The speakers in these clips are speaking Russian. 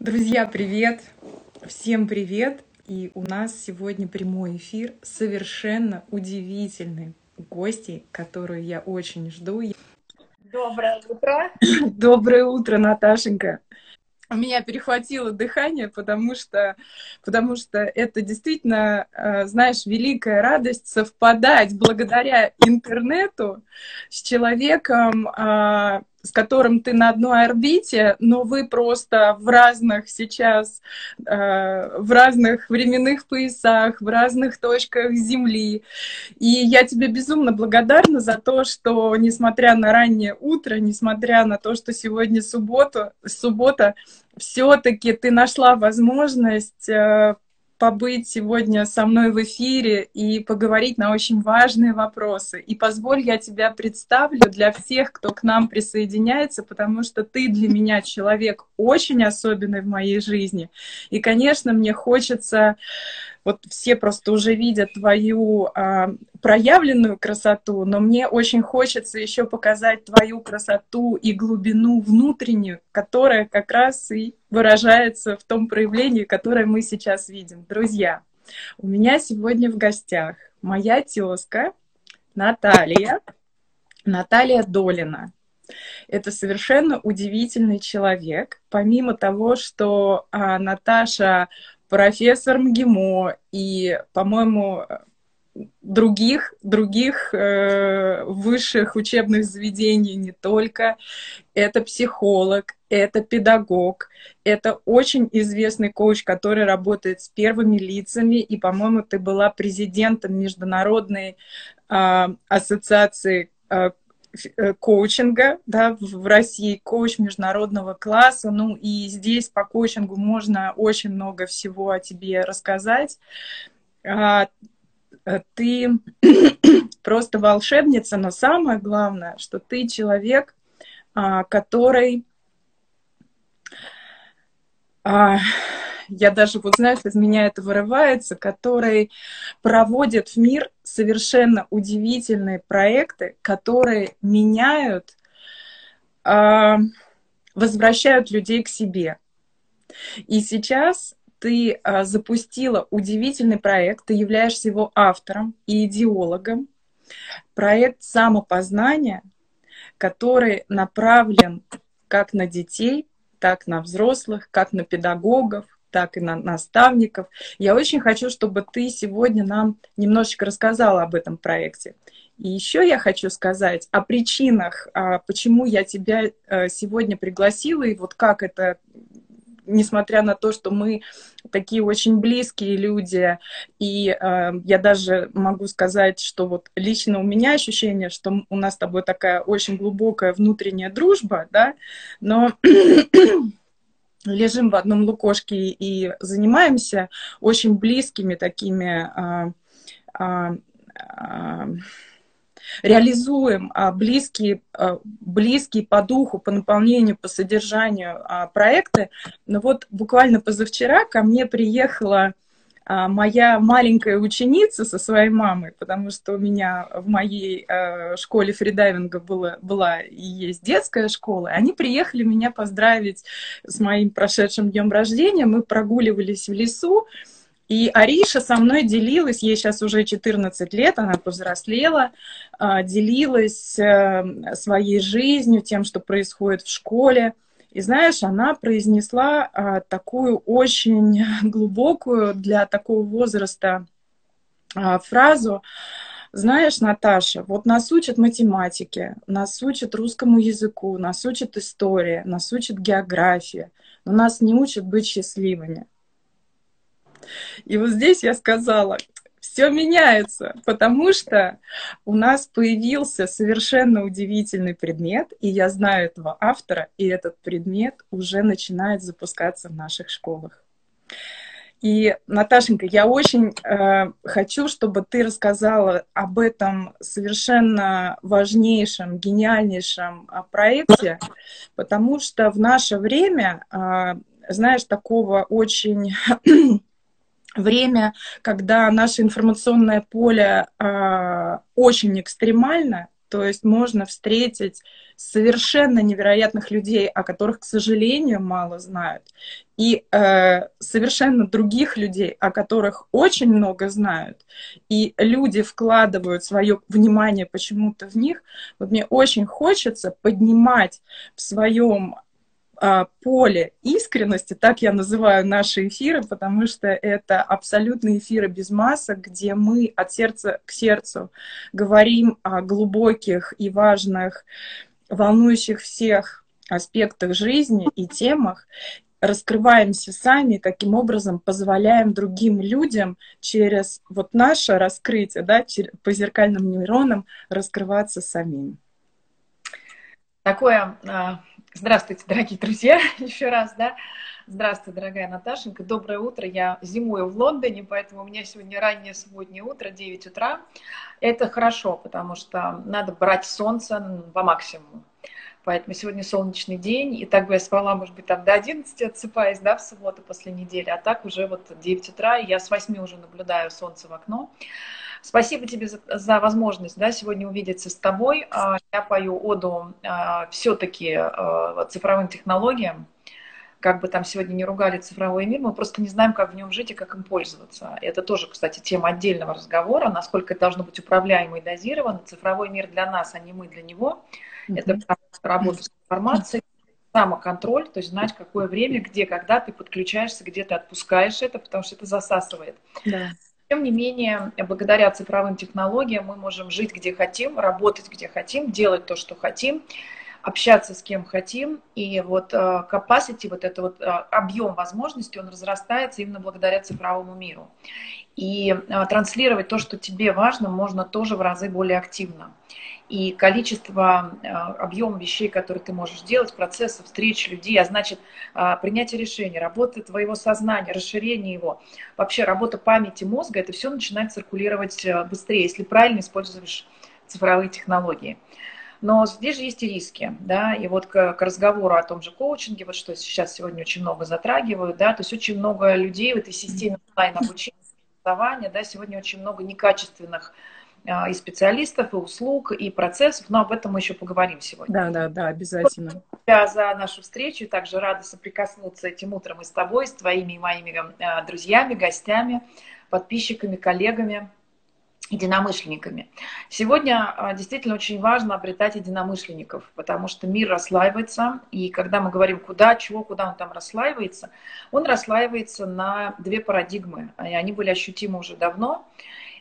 Друзья, привет! Всем привет! И у нас сегодня прямой эфир совершенно удивительной гости, которую я очень жду. Доброе утро! Доброе утро, Наташенька! у меня перехватило дыхание, потому что, потому что это действительно, э, знаешь, великая радость совпадать благодаря интернету с человеком, а, с которым ты на одной орбите, но вы просто в разных сейчас, э, в разных временных поясах, в разных точках Земли. И я тебе безумно благодарна за то, что, несмотря на раннее утро, несмотря на то, что сегодня суббота, суббота все-таки ты нашла возможность э, побыть сегодня со мной в эфире и поговорить на очень важные вопросы. И позволь, я тебя представлю для всех, кто к нам присоединяется, потому что ты для меня человек очень особенный в моей жизни. И, конечно, мне хочется вот все просто уже видят твою а, проявленную красоту, но мне очень хочется еще показать твою красоту и глубину внутреннюю, которая как раз и выражается в том проявлении, которое мы сейчас видим. Друзья, у меня сегодня в гостях моя тезка Наталья, Наталья Долина. Это совершенно удивительный человек. Помимо того, что а, Наташа профессор МГИМО и, по-моему, других, других э, высших учебных заведений не только. Это психолог, это педагог, это очень известный коуч, который работает с первыми лицами. И, по-моему, ты была президентом Международной э, ассоциации э, коучинга да, в России, коуч международного класса. Ну и здесь по коучингу можно очень много всего о тебе рассказать. А, э, ты просто волшебница, но самое главное, что ты человек, а, который а, я даже, вот знаешь, из меня это вырывается, который проводит в мир совершенно удивительные проекты, которые меняют, э, возвращают людей к себе. И сейчас ты э, запустила удивительный проект, ты являешься его автором и идеологом. Проект самопознания, который направлен как на детей, так на взрослых, как на педагогов, так и на наставников. Я очень хочу, чтобы ты сегодня нам немножечко рассказала об этом проекте. И еще я хочу сказать о причинах, а, почему я тебя э, сегодня пригласила, и вот как это несмотря на то, что мы такие очень близкие люди, и э, я даже могу сказать, что вот лично у меня ощущение, что у нас с тобой такая очень глубокая внутренняя дружба, да, но лежим в одном лукошке и занимаемся очень близкими такими а, а, а, реализуем а, близкие, а, близкие по духу, по наполнению, по содержанию а, проекты. Но вот буквально позавчера ко мне приехала моя маленькая ученица со своей мамой, потому что у меня в моей э, школе фридайвинга было, была и есть детская школа, они приехали меня поздравить с моим прошедшим днем рождения, мы прогуливались в лесу, и Ариша со мной делилась, ей сейчас уже 14 лет, она повзрослела, э, делилась э, своей жизнью, тем, что происходит в школе, и знаешь, она произнесла а, такую очень глубокую для такого возраста а, фразу. Знаешь, Наташа, вот нас учат математике, нас учат русскому языку, нас учат истории, нас учат география, но нас не учат быть счастливыми. И вот здесь я сказала, все меняется, потому что у нас появился совершенно удивительный предмет, и я знаю этого автора, и этот предмет уже начинает запускаться в наших школах. И, Наташенька, я очень э, хочу, чтобы ты рассказала об этом совершенно важнейшем, гениальнейшем э, проекте, потому что в наше время, э, знаешь, такого очень время, когда наше информационное поле э, очень экстремально, То есть можно встретить совершенно невероятных людей, о которых, к сожалению, мало знают, и э, совершенно других людей, о которых очень много знают, и люди вкладывают свое внимание почему-то в них. Вот мне очень хочется поднимать в своем поле искренности, так я называю наши эфиры, потому что это абсолютные эфиры без масок, где мы от сердца к сердцу говорим о глубоких и важных, волнующих всех аспектах жизни и темах, раскрываемся сами, таким образом позволяем другим людям через вот наше раскрытие, да, по зеркальным нейронам раскрываться самим. Такое а, Здравствуйте, дорогие друзья, еще раз, да. Здравствуй, дорогая Наташенька. Доброе утро. Я зимую в Лондоне, поэтому у меня сегодня раннее субботнее утро, 9 утра. Это хорошо, потому что надо брать солнце по максимуму. Поэтому сегодня солнечный день, и так бы я спала, может быть, там до 11 отсыпаясь, да, в субботу после недели, а так уже вот 9 утра, и я с 8 уже наблюдаю солнце в окно. Спасибо тебе за, за возможность да, сегодня увидеться с тобой. А, я пою оду а, все-таки а, цифровым технологиям. Как бы там сегодня не ругали цифровой мир, мы просто не знаем, как в нем жить и как им пользоваться. Это тоже, кстати, тема отдельного разговора, насколько это должно быть управляемо и дозировано. Цифровой мир для нас, а не мы для него. Mm-hmm. Это работа с информацией, самоконтроль, то есть знать, какое время, где, когда ты подключаешься, где ты отпускаешь это, потому что это засасывает. Да. Тем не менее, благодаря цифровым технологиям мы можем жить где хотим, работать где хотим, делать то, что хотим, общаться с кем хотим. И вот э, capacity, вот это вот э, объем возможностей, он разрастается именно благодаря цифровому миру. И э, транслировать то, что тебе важно, можно тоже в разы более активно и количество, э, объем вещей, которые ты можешь делать, процессов, встреч людей, а значит, э, принятие решений, работа твоего сознания, расширение его, вообще работа памяти мозга, это все начинает циркулировать э, быстрее, если правильно используешь цифровые технологии. Но здесь же есть и риски, да, и вот к, к разговору о том же коучинге, вот что сейчас сегодня очень много затрагивают, да, то есть очень много людей в этой системе онлайн-обучения, образования, да, сегодня очень много некачественных и специалистов, и услуг, и процессов, но об этом мы еще поговорим сегодня. Да, да, да, обязательно. Я за нашу встречу, также рада соприкоснуться этим утром и с тобой, с твоими и моими а, друзьями, гостями, подписчиками, коллегами единомышленниками. Сегодня а, действительно очень важно обретать единомышленников, потому что мир расслаивается, и когда мы говорим куда, чего, куда он там расслаивается, он расслаивается на две парадигмы, и они были ощутимы уже давно.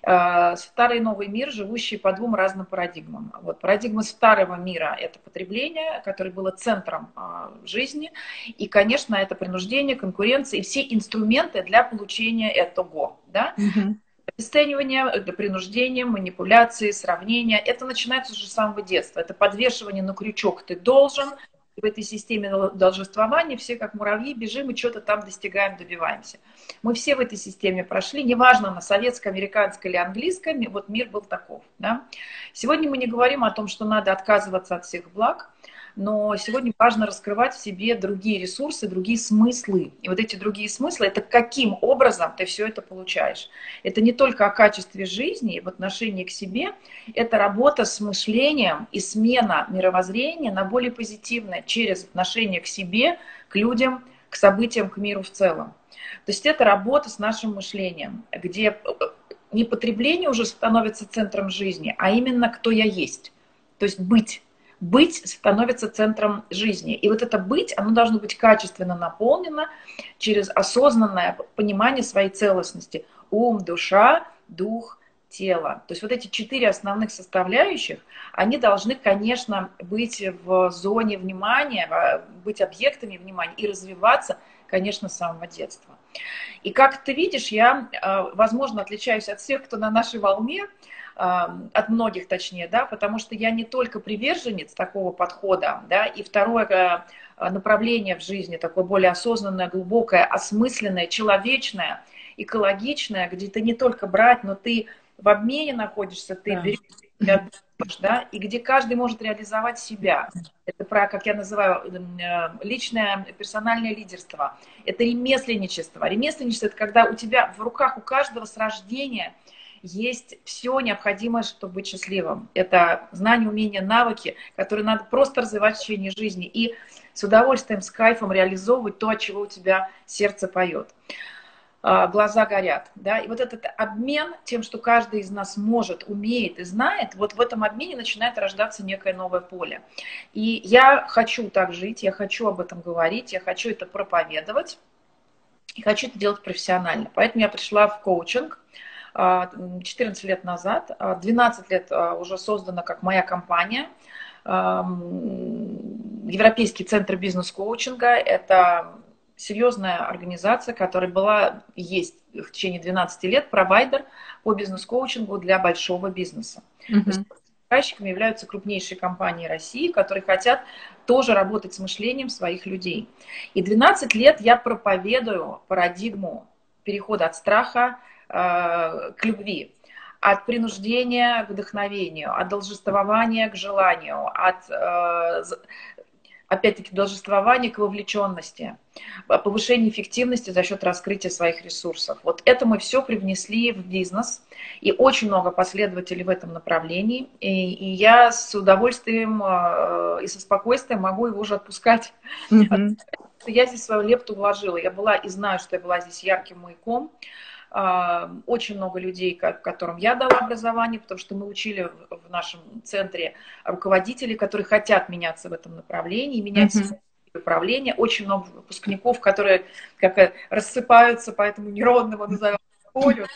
Э, старый и новый мир, живущие по двум разным парадигмам. Вот парадигма старого мира – это потребление, которое было центром а, жизни, и, конечно, это принуждение, конкуренция и все инструменты для получения этого. Да? Угу. Обесценивание, принуждение, манипуляции, сравнения – это начинается уже с самого детства. Это подвешивание на крючок «ты должен», в этой системе должествования все как муравьи бежим и что-то там достигаем, добиваемся. Мы все в этой системе прошли, неважно, на советской, американской или английской, вот мир был таков. Да? Сегодня мы не говорим о том, что надо отказываться от всех благ, но сегодня важно раскрывать в себе другие ресурсы, другие смыслы. И вот эти другие смыслы, это каким образом ты все это получаешь. Это не только о качестве жизни в отношении к себе, это работа с мышлением и смена мировоззрения на более позитивное через отношение к себе, к людям, к событиям, к миру в целом. То есть это работа с нашим мышлением, где не потребление уже становится центром жизни, а именно кто я есть. То есть быть быть становится центром жизни. И вот это быть, оно должно быть качественно наполнено через осознанное понимание своей целостности. Ум, душа, дух, тело. То есть вот эти четыре основных составляющих, они должны, конечно, быть в зоне внимания, быть объектами внимания и развиваться, конечно, с самого детства. И как ты видишь, я, э, возможно, отличаюсь от всех, кто на нашей волне, от многих точнее, да, потому что я не только приверженец такого подхода, да, и второе э, направление в жизни, такое более осознанное, глубокое, осмысленное, человечное, экологичное, где ты не только брать, но ты в обмене находишься, ты да. берешь, да, и где каждый может реализовать себя. Это про, как я называю, э, личное персональное лидерство. Это ремесленничество. Ремесленничество – это когда у тебя в руках у каждого с рождения – есть все необходимое, чтобы быть счастливым. Это знания, умения, навыки, которые надо просто развивать в течение жизни и с удовольствием, с кайфом реализовывать то, от чего у тебя сердце поет а, глаза горят. Да? И вот этот обмен тем, что каждый из нас может, умеет и знает, вот в этом обмене начинает рождаться некое новое поле. И я хочу так жить, я хочу об этом говорить, я хочу это проповедовать и хочу это делать профессионально. Поэтому я пришла в коучинг 14 а, лет назад, 12 а, лет а, уже создана как моя компания, Европейский центр бизнес-коучинга. Это серьезная организация, которая была, есть в течение 12 лет провайдер по бизнес-коучингу для большого бизнеса. Mm-hmm. Заказчиками являются крупнейшие компании России, которые хотят тоже работать с мышлением своих людей. И 12 лет я проповедую парадигму перехода от страха к любви, от принуждения к вдохновению, от должествования к желанию, от э, опять-таки, должествование к вовлеченности, повышение эффективности за счет раскрытия своих ресурсов. Вот это мы все привнесли в бизнес, и очень много последователей в этом направлении, и, и я с удовольствием э, и со спокойствием могу его уже отпускать. Mm-hmm. Я здесь свою лепту вложила. Я была и знаю, что я была здесь ярким маяком. А, очень много людей, которым я дала образование, потому что мы учили в нашем центре руководителей, которые хотят меняться в этом направлении, менять mm-hmm управления. Очень много выпускников, которые как рассыпаются по этому нейронному назовем полю,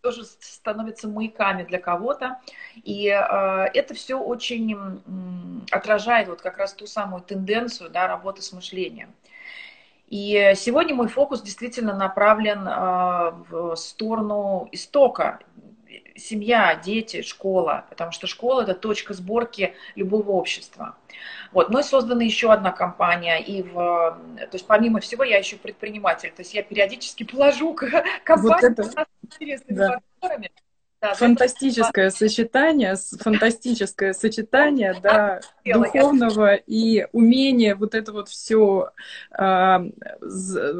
тоже становятся маяками для кого-то. И э, это все очень отражает вот как раз ту самую тенденцию да, работы с мышлением. И сегодня мой фокус действительно направлен а, в сторону истока. Семья, дети, школа, потому что школа – это точка сборки любого общества. Вот. Но создана еще одна компания, и в, то есть помимо всего я еще предприниматель, то есть я периодически положу компанию вот это... с интересными да. партнерами, да, фантастическое это... сочетание, фантастическое сочетание, да, духовного и умения вот это вот все э, а,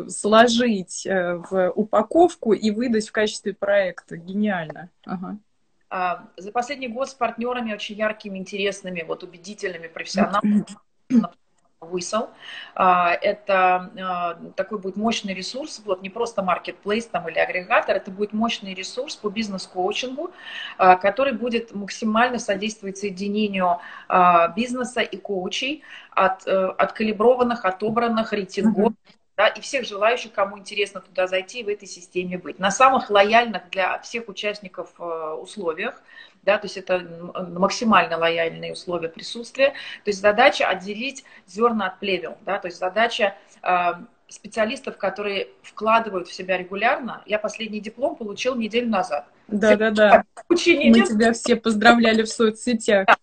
сложить э, в упаковку и выдать в качестве проекта. Гениально. Ага. А, за последний год с партнерами очень яркими, интересными, вот убедительными профессионалами Whistle. А, это а, такой будет мощный ресурс, вот не просто marketplace там или агрегатор, это будет мощный ресурс по бизнес-коучингу, а, который будет максимально содействовать соединению бизнеса и коучей от, э, откалиброванных, отобранных, рейтингов, да, и всех желающих, кому интересно туда зайти и в этой системе быть. На самых лояльных для всех участников э, условиях, да, то есть это максимально лояльные условия присутствия. То есть задача отделить зерна от плевел, да, то есть задача э, специалистов, которые вкладывают в себя регулярно. Я последний диплом получил неделю назад. Да, да, да. Мы тебя все поздравляли в соцсетях. А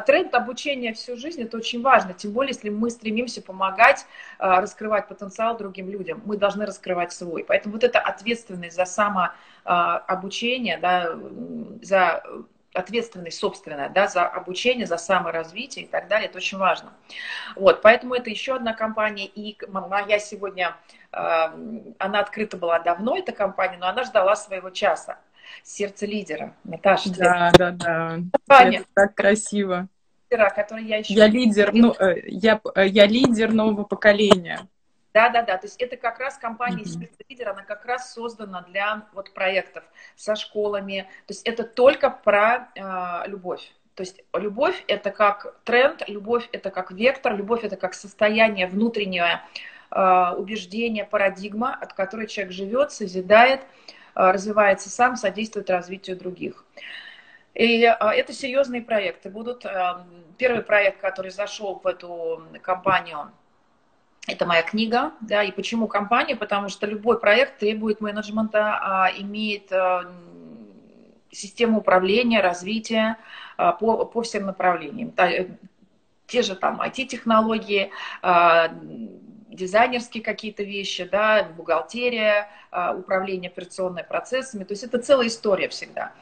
тренд обучения всю жизнь это очень важно, тем более, если мы стремимся помогать а, раскрывать потенциал другим людям, мы должны раскрывать свой. Поэтому вот эта ответственность за самообучение, да, за ответственность собственная, да, за обучение, за саморазвитие и так далее, это очень важно. Вот, поэтому это еще одна компания, и моя сегодня, а, она открыта была давно, эта компания, но она ждала своего часа сердце лидера. Наташа, да, да, да. Это так красиво. Который я, еще... я лидер, ну, э, я, э, я лидер нового поколения. Да, да, да. То есть это как раз компания mm-hmm. сердце лидера, она как раз создана для вот проектов со школами. То есть это только про э, любовь. То есть любовь это как тренд, любовь это как вектор, любовь это как состояние внутреннее э, убеждение, парадигма, от которой человек живет, созидает, Э, развивается сам, содействует развитию других. И э, это серьезные проекты будут. Э, первый проект, который зашел в эту компанию, это моя книга, да, и почему компания? Потому что любой проект требует менеджмента, а, имеет систему управления, развития по, по всем направлениям. Те же там IT-технологии, дизайнерские какие-то вещи, да, бухгалтерия, а, управление операционными процессами. То есть это целая история всегда.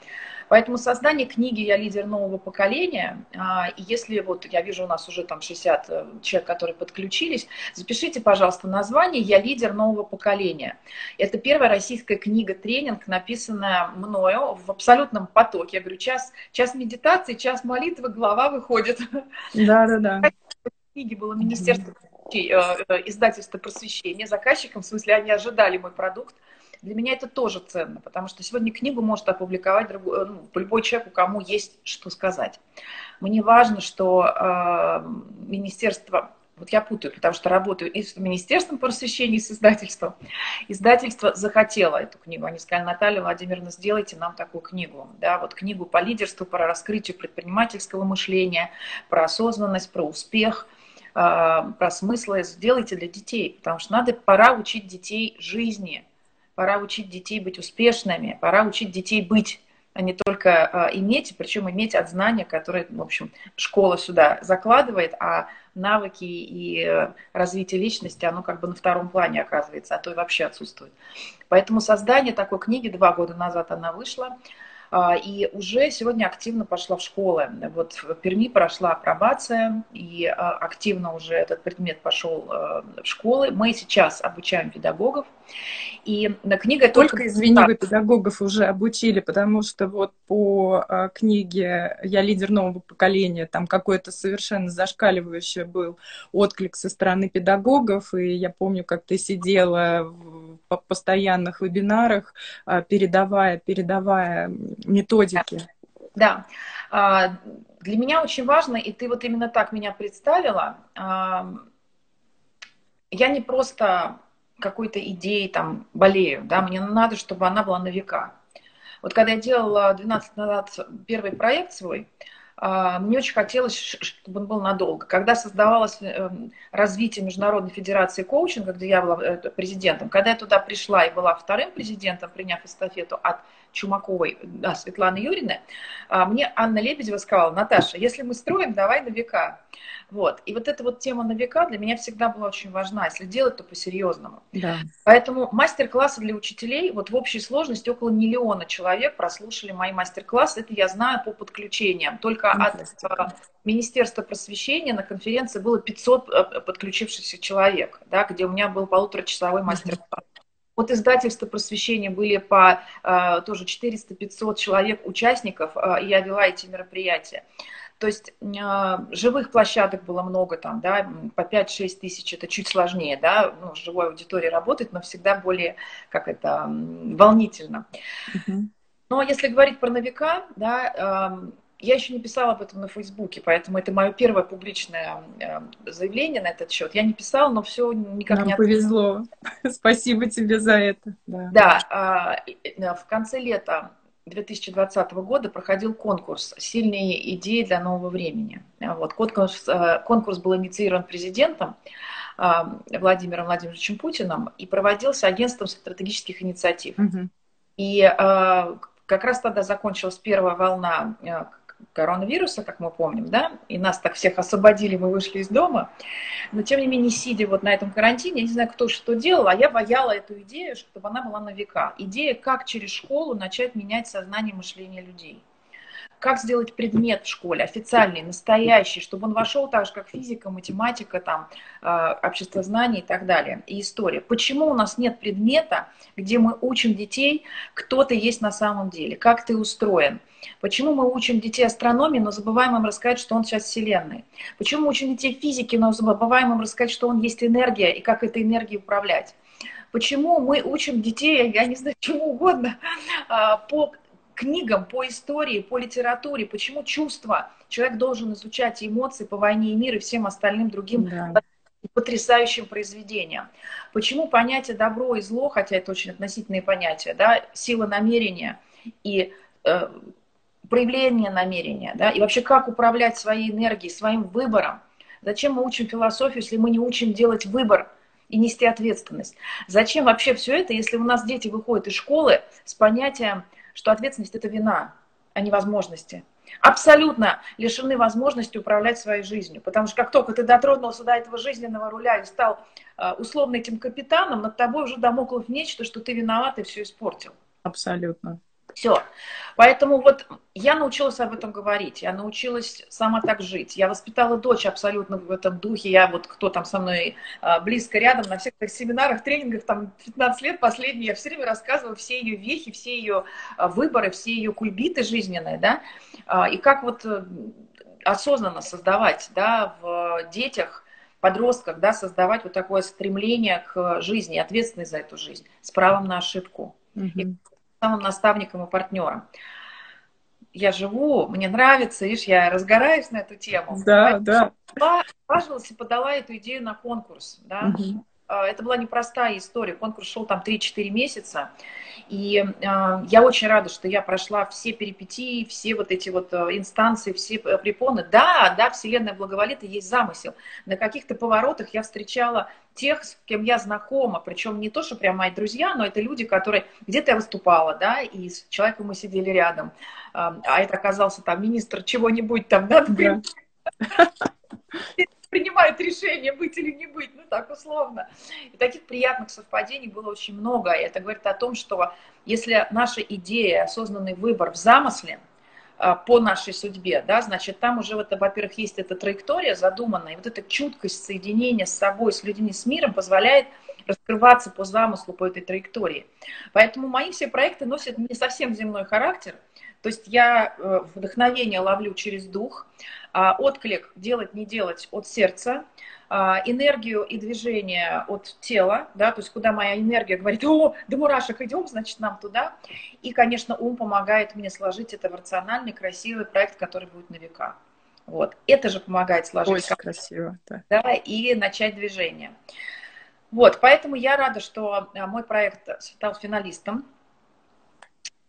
Поэтому создание книги «Я лидер нового поколения», а, и если вот я вижу у нас уже там 60 э, человек, которые подключились, запишите, пожалуйста, название «Я лидер нового поколения». Это первая российская книга-тренинг, написанная мною в абсолютном потоке. Я говорю, час, час медитации, час молитвы, голова выходит. Да-да-да. Книги было Министерство э, э, издательства просвещения заказчикам, в смысле, они ожидали мой продукт. Для меня это тоже ценно, потому что сегодня книгу может опубликовать другой, ну, любой человек, кому есть что сказать. Мне важно, что э, министерство, вот я путаю, потому что работаю и с Министерством просвещения, и с издательством. Издательство захотело эту книгу. Они сказали, Наталья Владимировна, сделайте нам такую книгу. Да, вот книгу по лидерству, про раскрытие предпринимательского мышления, про осознанность, про успех э, про смыслы сделайте для детей, потому что надо, пора учить детей жизни, пора учить детей быть успешными, пора учить детей быть, а не только а, иметь, причем иметь от знания, которые, в общем, школа сюда закладывает, а навыки и развитие личности, оно как бы на втором плане оказывается, а то и вообще отсутствует. Поэтому создание такой книги, два года назад она вышла, а, и уже сегодня активно пошла в школы. Вот в Перми прошла апробация, и а, активно уже этот предмет пошел а, в школы. Мы сейчас обучаем педагогов. И на книга только... Только, извини, вы педагогов уже обучили, потому что вот по книге «Я лидер нового поколения» там какой-то совершенно зашкаливающий был отклик со стороны педагогов, и я помню, как ты сидела в постоянных вебинарах, передавая, передавая методики. Да. А, для меня очень важно, и ты вот именно так меня представила, а, я не просто какой-то идеей там болею, да, мне надо, чтобы она была на века. Вот когда я делала 12 назад первый проект свой, а, мне очень хотелось, чтобы он был надолго. Когда создавалось эм, развитие Международной Федерации коучинга, где я была э, президентом, когда я туда пришла и была вторым президентом, приняв эстафету от Чумаковой, да, Светланы Юрьевны, а, мне Анна Лебедева сказала, Наташа, если мы строим, давай на века. Вот. И вот эта вот тема на века для меня всегда была очень важна, если делать, то по-серьезному. Да. Поэтому мастер-классы для учителей, вот в общей сложности около миллиона человек прослушали мои мастер-классы, это я знаю по подключениям. Только от а, Министерства просвещения на конференции было 500 э, подключившихся человек, да, где у меня был полуторачасовой мастер-класс. От издательства просвещения были по э, тоже 400-500 человек участников, э, я вела эти мероприятия. То есть э, живых площадок было много там, да, по 5-6 тысяч, это чуть сложнее, да, ну, живой аудитории работать, но всегда более, как это, волнительно. Uh-huh. Но если говорить про новика, да, э, я еще не писала об этом на Фейсбуке, поэтому это мое первое публичное э, заявление на этот счет. Я не писала, но все никак Нам не... повезло. Спасибо тебе за это. Да, да а, э, в конце лета 2020 года проходил конкурс «Сильные идеи для нового времени». Вот, конкурс, э, конкурс был инициирован президентом Владимиром Владимировичем Путиным и проводился агентством стратегических инициатив. Угу. И как раз тогда закончилась первая волна коронавируса, как мы помним, да, и нас так всех освободили, мы вышли из дома, но тем не менее, сидя вот на этом карантине, я не знаю, кто что делал, а я бояла эту идею, чтобы она была на века. Идея, как через школу начать менять сознание мышления людей как сделать предмет в школе официальный, настоящий, чтобы он вошел так же, как физика, математика, там, э, общество знаний и так далее, и история. Почему у нас нет предмета, где мы учим детей, кто ты есть на самом деле, как ты устроен? Почему мы учим детей астрономии, но забываем им рассказать, что он сейчас Вселенной? Почему мы учим детей физики, но забываем им рассказать, что он есть энергия и как этой энергией управлять? Почему мы учим детей, я не знаю, чему угодно, а, по книгам, по истории, по литературе, почему чувства. Человек должен изучать эмоции по войне и миру и всем остальным другим да. потрясающим произведениям. Почему понятие добро и зло, хотя это очень относительные понятия, да, сила намерения и э, проявление намерения, да, и вообще как управлять своей энергией, своим выбором. Зачем мы учим философию, если мы не учим делать выбор и нести ответственность? Зачем вообще все это, если у нас дети выходят из школы с понятием что ответственность – это вина, а не возможности. Абсолютно лишены возможности управлять своей жизнью. Потому что как только ты дотронулся до этого жизненного руля и стал э, условно этим капитаном, над тобой уже домоклов нечто, что ты виноват и все испортил. Абсолютно. Все. Поэтому вот я научилась об этом говорить, я научилась сама так жить. Я воспитала дочь абсолютно в этом духе. Я вот, кто там со мной а, близко рядом, на всех этих семинарах, тренингах, там 15 лет последние, я все время рассказывала все ее вехи, все ее а, выборы, все ее кульбиты жизненные, да, а, и как вот э, осознанно создавать, да, в детях, подростках, да, создавать вот такое стремление к жизни, ответственность за эту жизнь, с правом на ошибку. Mm-hmm. И самым наставником и партнером. Я живу, мне нравится, видишь, я разгораюсь на эту тему. Да, да. Отважилась и подала эту идею на конкурс, да. Угу. Это была непростая история. Конкурс шел там 3-4 месяца. И э, я очень рада, что я прошла все перипетии, все вот эти вот э, инстанции, все препоны. Да, да, Вселенная благоволит и есть замысел. На каких-то поворотах я встречала тех, с кем я знакома, причем не то, что прям мои друзья, но это люди, которые где-то я выступала, да, и с человеком мы сидели рядом, а это оказался там министр чего-нибудь там, да, например. принимает решение, быть или не быть, ну так условно. И таких приятных совпадений было очень много. И это говорит о том, что если наша идея, осознанный выбор в замысле а, по нашей судьбе, да, значит, там уже, вот, во-первых, есть эта траектория задуманная, и вот эта чуткость соединения с собой, с людьми, с миром позволяет раскрываться по замыслу, по этой траектории. Поэтому мои все проекты носят не совсем земной характер, то есть я э, вдохновение ловлю через дух, а, отклик делать, не делать от сердца, а, энергию и движение от тела, да, то есть куда моя энергия говорит, о, до мурашек идем, значит, нам туда. И, конечно, ум помогает мне сложить это в рациональный, красивый проект, который будет на века. Вот. Это же помогает сложить. Очень красиво, да. да. И начать движение. Вот, поэтому я рада, что а, мой проект стал финалистом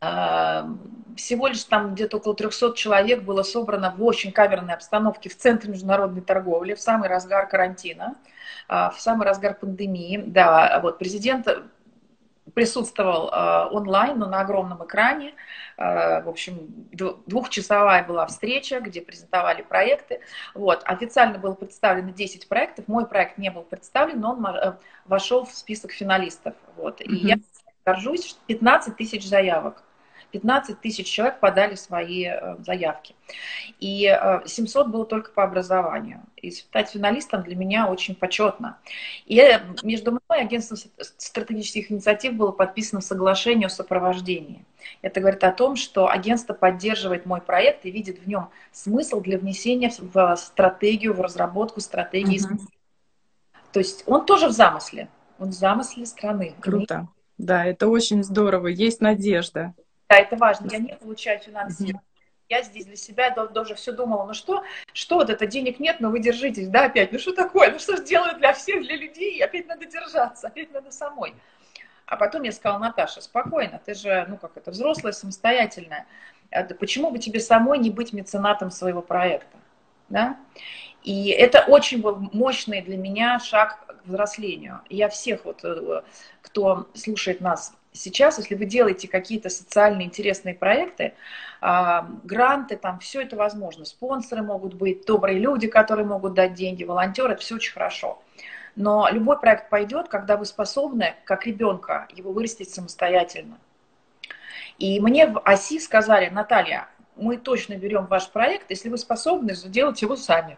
всего лишь там где-то около 300 человек было собрано в очень камерной обстановке в Центре международной торговли в самый разгар карантина, а, в самый разгар пандемии. Да, вот президент присутствовал а, онлайн, но на огромном экране. А, в общем, двухчасовая была встреча, где презентовали проекты. Вот. Официально было представлено 10 проектов. Мой проект не был представлен, но он э, вошел в список финалистов. Вот. И mm-hmm. я горжусь, 15 тысяч заявок. 15 тысяч человек подали свои э, заявки. И 700 э, было только по образованию. И стать финалистом для меня очень почетно. И э, между мной и агентством стратегических инициатив было подписано соглашение о сопровождении. Это говорит о том, что агентство поддерживает мой проект и видит в нем смысл для внесения в стратегию, в разработку стратегии. Угу. То есть он тоже в замысле. Он в замысле страны. Круто. Да, это очень здорово. Есть надежда. Да, это важно. Я не получаю финансирование. Я здесь для себя даже все думала, ну что, что вот это, денег нет, но вы держитесь, да, опять, ну что такое, ну что же делаю для всех, для людей, опять надо держаться, опять надо самой. А потом я сказала, Наташа, спокойно, ты же, ну как это, взрослая, самостоятельная, почему бы тебе самой не быть меценатом своего проекта, да? И это очень был мощный для меня шаг к взрослению. Я всех вот, э, кто слушает нас сейчас, если вы делаете какие-то социальные интересные проекты, а, гранты, там все это возможно. Спонсоры могут быть, добрые люди, которые могут дать деньги, волонтеры, это все очень хорошо. Но любой проект пойдет, когда вы способны, как ребенка, его вырастить самостоятельно. И мне в ОСИ сказали, Наталья, мы точно берем ваш проект, если вы способны сделать его сами.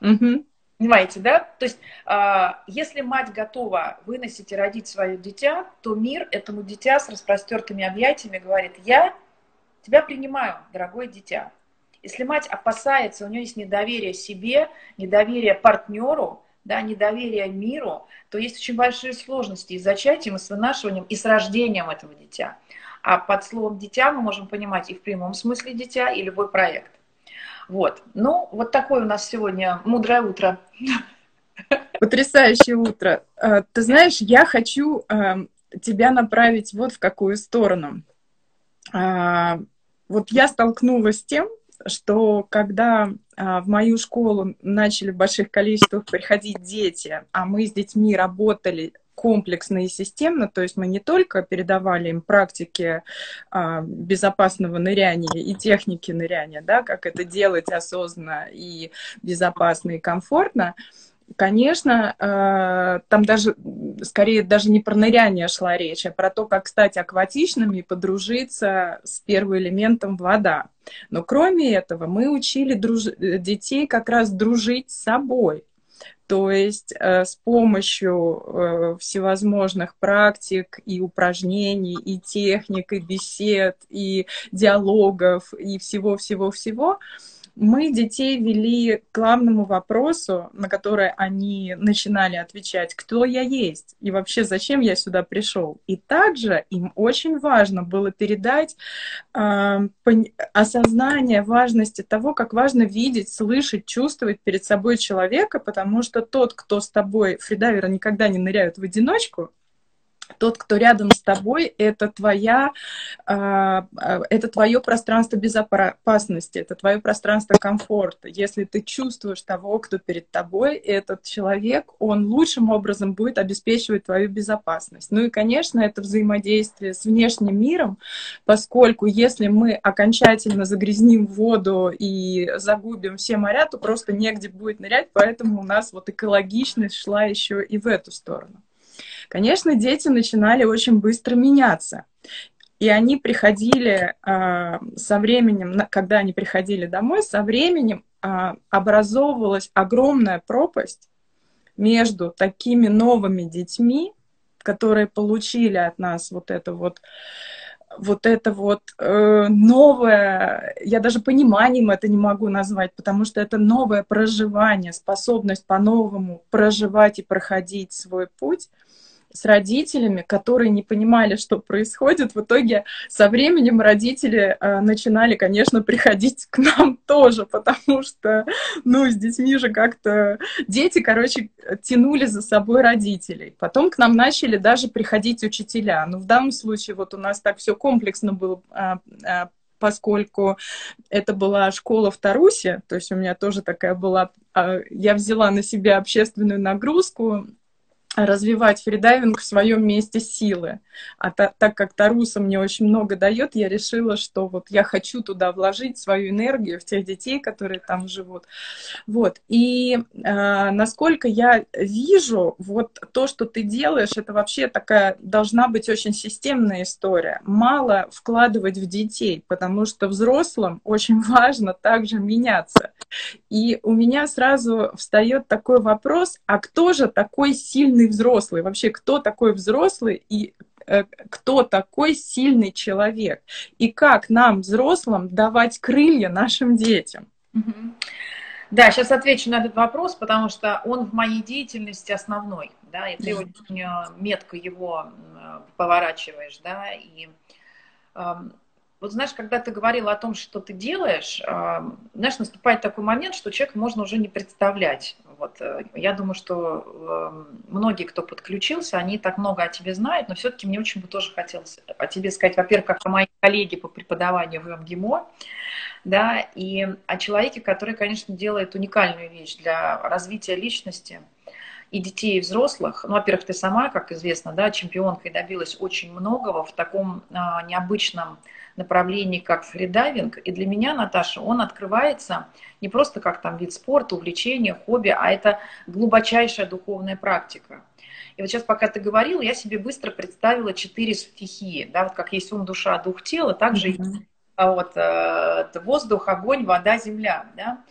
Угу. Понимаете, да? То есть, э, если мать готова выносить и родить свое дитя, то мир этому дитя с распростертыми объятиями говорит, я тебя принимаю, дорогое дитя. Если мать опасается, у нее есть недоверие себе, недоверие партнеру, да, недоверие миру, то есть очень большие сложности и с зачатием, и с вынашиванием, и с рождением этого дитя. А под словом «дитя» мы можем понимать и в прямом смысле «дитя», и любой проект. Вот. Ну, вот такое у нас сегодня мудрое утро. Потрясающее утро. А, ты знаешь, я хочу а, тебя направить вот в какую сторону. А, вот я столкнулась с тем, что когда в мою школу начали в больших количествах приходить дети, а мы с детьми работали комплексно и системно, то есть мы не только передавали им практики а, безопасного ныряния и техники ныряния, да, как это делать осознанно и безопасно и комфортно, конечно, э, там даже, скорее, даже не про ныряние шла речь, а про то, как стать акватичными и подружиться с первым элементом вода. Но кроме этого, мы учили друж... детей как раз дружить с собой. То есть э, с помощью э, всевозможных практик и упражнений, и техник, и бесед, и диалогов, и всего-всего-всего, мы детей вели к главному вопросу, на который они начинали отвечать, кто я есть и вообще зачем я сюда пришел. И также им очень важно было передать э, осознание важности того, как важно видеть, слышать, чувствовать перед собой человека, потому что тот, кто с тобой, фридайверы никогда не ныряют в одиночку, тот, кто рядом с тобой, это твоя, а, а, это твое пространство безопасности, это твое пространство комфорта. Если ты чувствуешь того, кто перед тобой, этот человек, он лучшим образом будет обеспечивать твою безопасность. Ну и, конечно, это взаимодействие с внешним миром, поскольку если мы окончательно загрязним воду и загубим все моря, то просто негде будет нырять, поэтому у нас вот экологичность шла еще и в эту сторону. Конечно, дети начинали очень быстро меняться. И они приходили э, со временем, когда они приходили домой, со временем э, образовывалась огромная пропасть между такими новыми детьми, которые получили от нас вот это вот вот это вот э, новое, я даже пониманием это не могу назвать, потому что это новое проживание, способность по-новому проживать и проходить свой путь с родителями, которые не понимали, что происходит. В итоге со временем родители э, начинали, конечно, приходить к нам тоже, потому что, ну, с детьми же как-то дети, короче, тянули за собой родителей. Потом к нам начали даже приходить учителя. Но в данном случае вот у нас так все комплексно было э, поскольку это была школа в Тарусе, то есть у меня тоже такая была, э, я взяла на себя общественную нагрузку, развивать фридайвинг в своем месте силы. А та, так как Таруса мне очень много дает, я решила, что вот я хочу туда вложить свою энергию в тех детей, которые там живут. Вот. И э, насколько я вижу, вот то, что ты делаешь, это вообще такая должна быть очень системная история. Мало вкладывать в детей, потому что взрослым очень важно также меняться. И у меня сразу встает такой вопрос, а кто же такой сильный взрослый? Вообще, кто такой взрослый и э, кто такой сильный человек? И как нам, взрослым, давать крылья нашим детям? Да, сейчас отвечу на этот вопрос, потому что он в моей деятельности основной, да, и ты очень э, метко его поворачиваешь, да, и эм, вот знаешь, когда ты говорила о том, что ты делаешь, знаешь, наступает такой момент, что человека можно уже не представлять. Вот, э, я думаю, что эм, многие, кто подключился, они так много о тебе знают, но все-таки мне очень бы тоже хотелось о тебе сказать, во-первых, как о моей коллеге по преподаванию в МГИМО, да, и о человеке, который, конечно, делает уникальную вещь для развития личности и детей, и взрослых. Ну, во-первых, ты сама, как известно, да, чемпионкой добилась очень многого в таком а, необычном направлений, как фридайвинг. И для меня, Наташа, он открывается не просто как там вид спорта, увлечение, хобби, а это глубочайшая духовная практика. И вот сейчас, пока ты говорила, я себе быстро представила четыре стихии, да, вот как есть ум, душа, дух, тело, также mm-hmm. вот, э, воздух, огонь, вода, земля, да.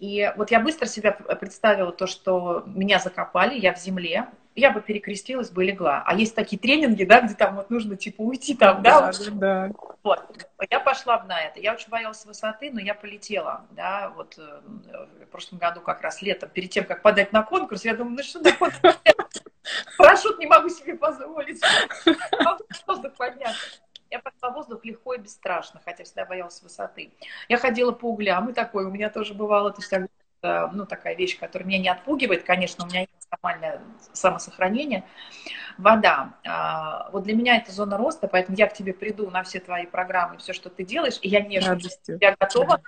И вот я быстро себя представила то, что меня закопали, я в земле, я бы перекрестилась бы легла. А есть такие тренинги, да, где там вот нужно типа уйти там, да? Да, вот. да. Вот. Я пошла на это. Я очень боялась высоты, но я полетела, да, вот э, в прошлом году как раз летом, перед тем, как подать на конкурс, я думаю, ну что такое? Парашют не могу себе позволить. Воздух подняться. Я пошла в воздух легко и бесстрашно, хотя всегда боялась высоты. Я ходила по углям, и такое у меня тоже бывало. То есть Э, ну, такая вещь, которая меня не отпугивает, конечно, у меня есть нормальное самосохранение. Вода. А, вот для меня это зона роста, поэтому я к тебе приду на все твои программы, все, что ты делаешь, и я не я готова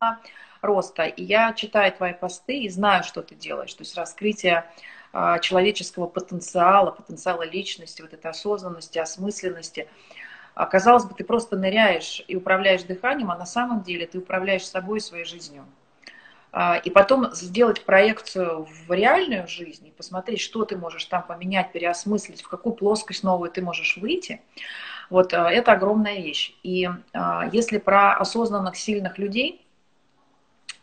да. роста. И я читаю твои посты и знаю, что ты делаешь. То есть раскрытие а, человеческого потенциала, потенциала личности, вот этой осознанности, осмысленности. А, казалось бы, ты просто ныряешь и управляешь дыханием, а на самом деле ты управляешь собой и своей жизнью. А, и потом сделать проекцию в реальную жизнь и посмотреть, что ты можешь там поменять, переосмыслить, в какую плоскость новую ты можешь выйти, вот а, это огромная вещь. И а, если про осознанных, сильных людей,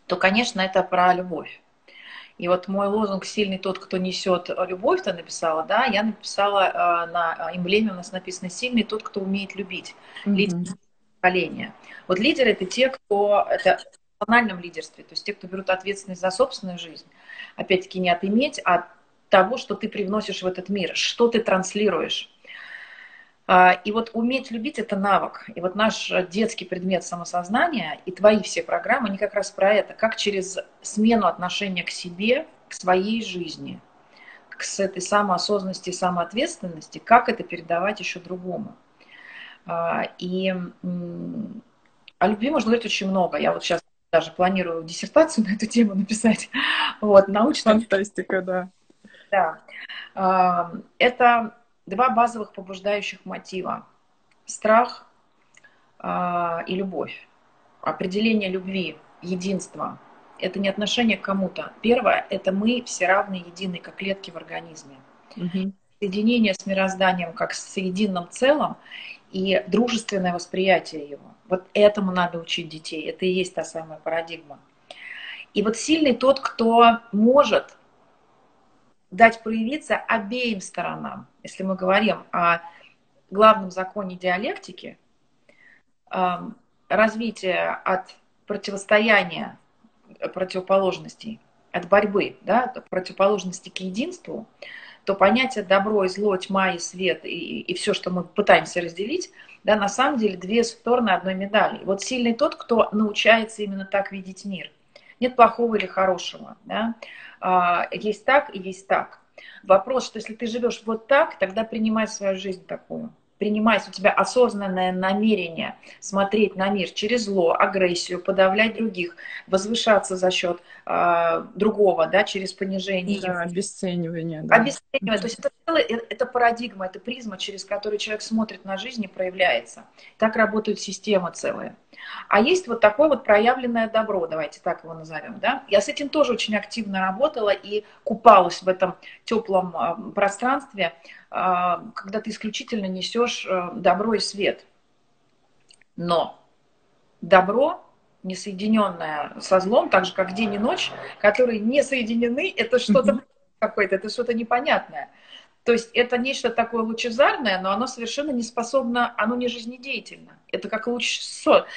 то, конечно, это про любовь. И вот мой лозунг «Сильный тот, кто несет любовь» ты написала, да, я написала на эмблеме у нас написано «Сильный тот, кто умеет любить». Mm-hmm. Лидер поколения. Вот лидеры – это те, кто… Это национальном лидерстве, то есть те, кто берут ответственность за собственную жизнь, опять-таки не отыметь, а того, что ты привносишь в этот мир, что ты транслируешь. А, и вот уметь любить – это навык. И вот наш детский предмет самосознания и твои все программы, они как раз про это. Как через смену отношения к себе, к своей жизни, к с этой самоосознанности и самоответственности, как это передавать еще другому. А, и о любви можно говорить очень много. Я вот сейчас даже планирую диссертацию на эту тему написать. Вот, научная. Фантастика, да. Да. Это два базовых побуждающих мотива. Страх а, и любовь. Определение любви, единства. Это не отношение к кому-то. Первое – это мы все равны, единые, как клетки в организме. Угу. Соединение с мирозданием как с единым целым и дружественное восприятие его. Вот этому надо учить детей. Это и есть та самая парадигма. И вот сильный тот, кто может дать проявиться обеим сторонам. Если мы говорим о главном законе диалектики, эм, развитие от противостояния противоположностей, от борьбы, да, от противоположности к единству, то понятие добро и зло, тьма и свет и, и все, что мы пытаемся разделить, да, на самом деле две стороны одной медали. Вот сильный тот, кто научается именно так видеть мир. Нет плохого или хорошего. Да? А, есть так и есть так. Вопрос, что если ты живешь вот так, тогда принимай свою жизнь такую принимать у тебя осознанное намерение смотреть на мир через зло, агрессию, подавлять других, возвышаться за счет э, другого, да, через понижение. Да, обесценивание. Да. Обесценивание. То есть это, целое, э, это парадигма, это призма, через которую человек смотрит на жизнь и проявляется. Так работает система целая. А есть вот такое вот проявленное добро, давайте так его назовем, да. Я с этим тоже очень активно работала и купалась в этом теплом э, пространстве, а, когда ты исключительно несешь э, добро и свет. Но добро, не соединенное со злом, так же как день и ночь, которые не соединены, это что-то какое-то, это что-то непонятное. То есть это нечто такое лучезарное, но оно совершенно не способно, оно не жизнедеятельно. Это как луч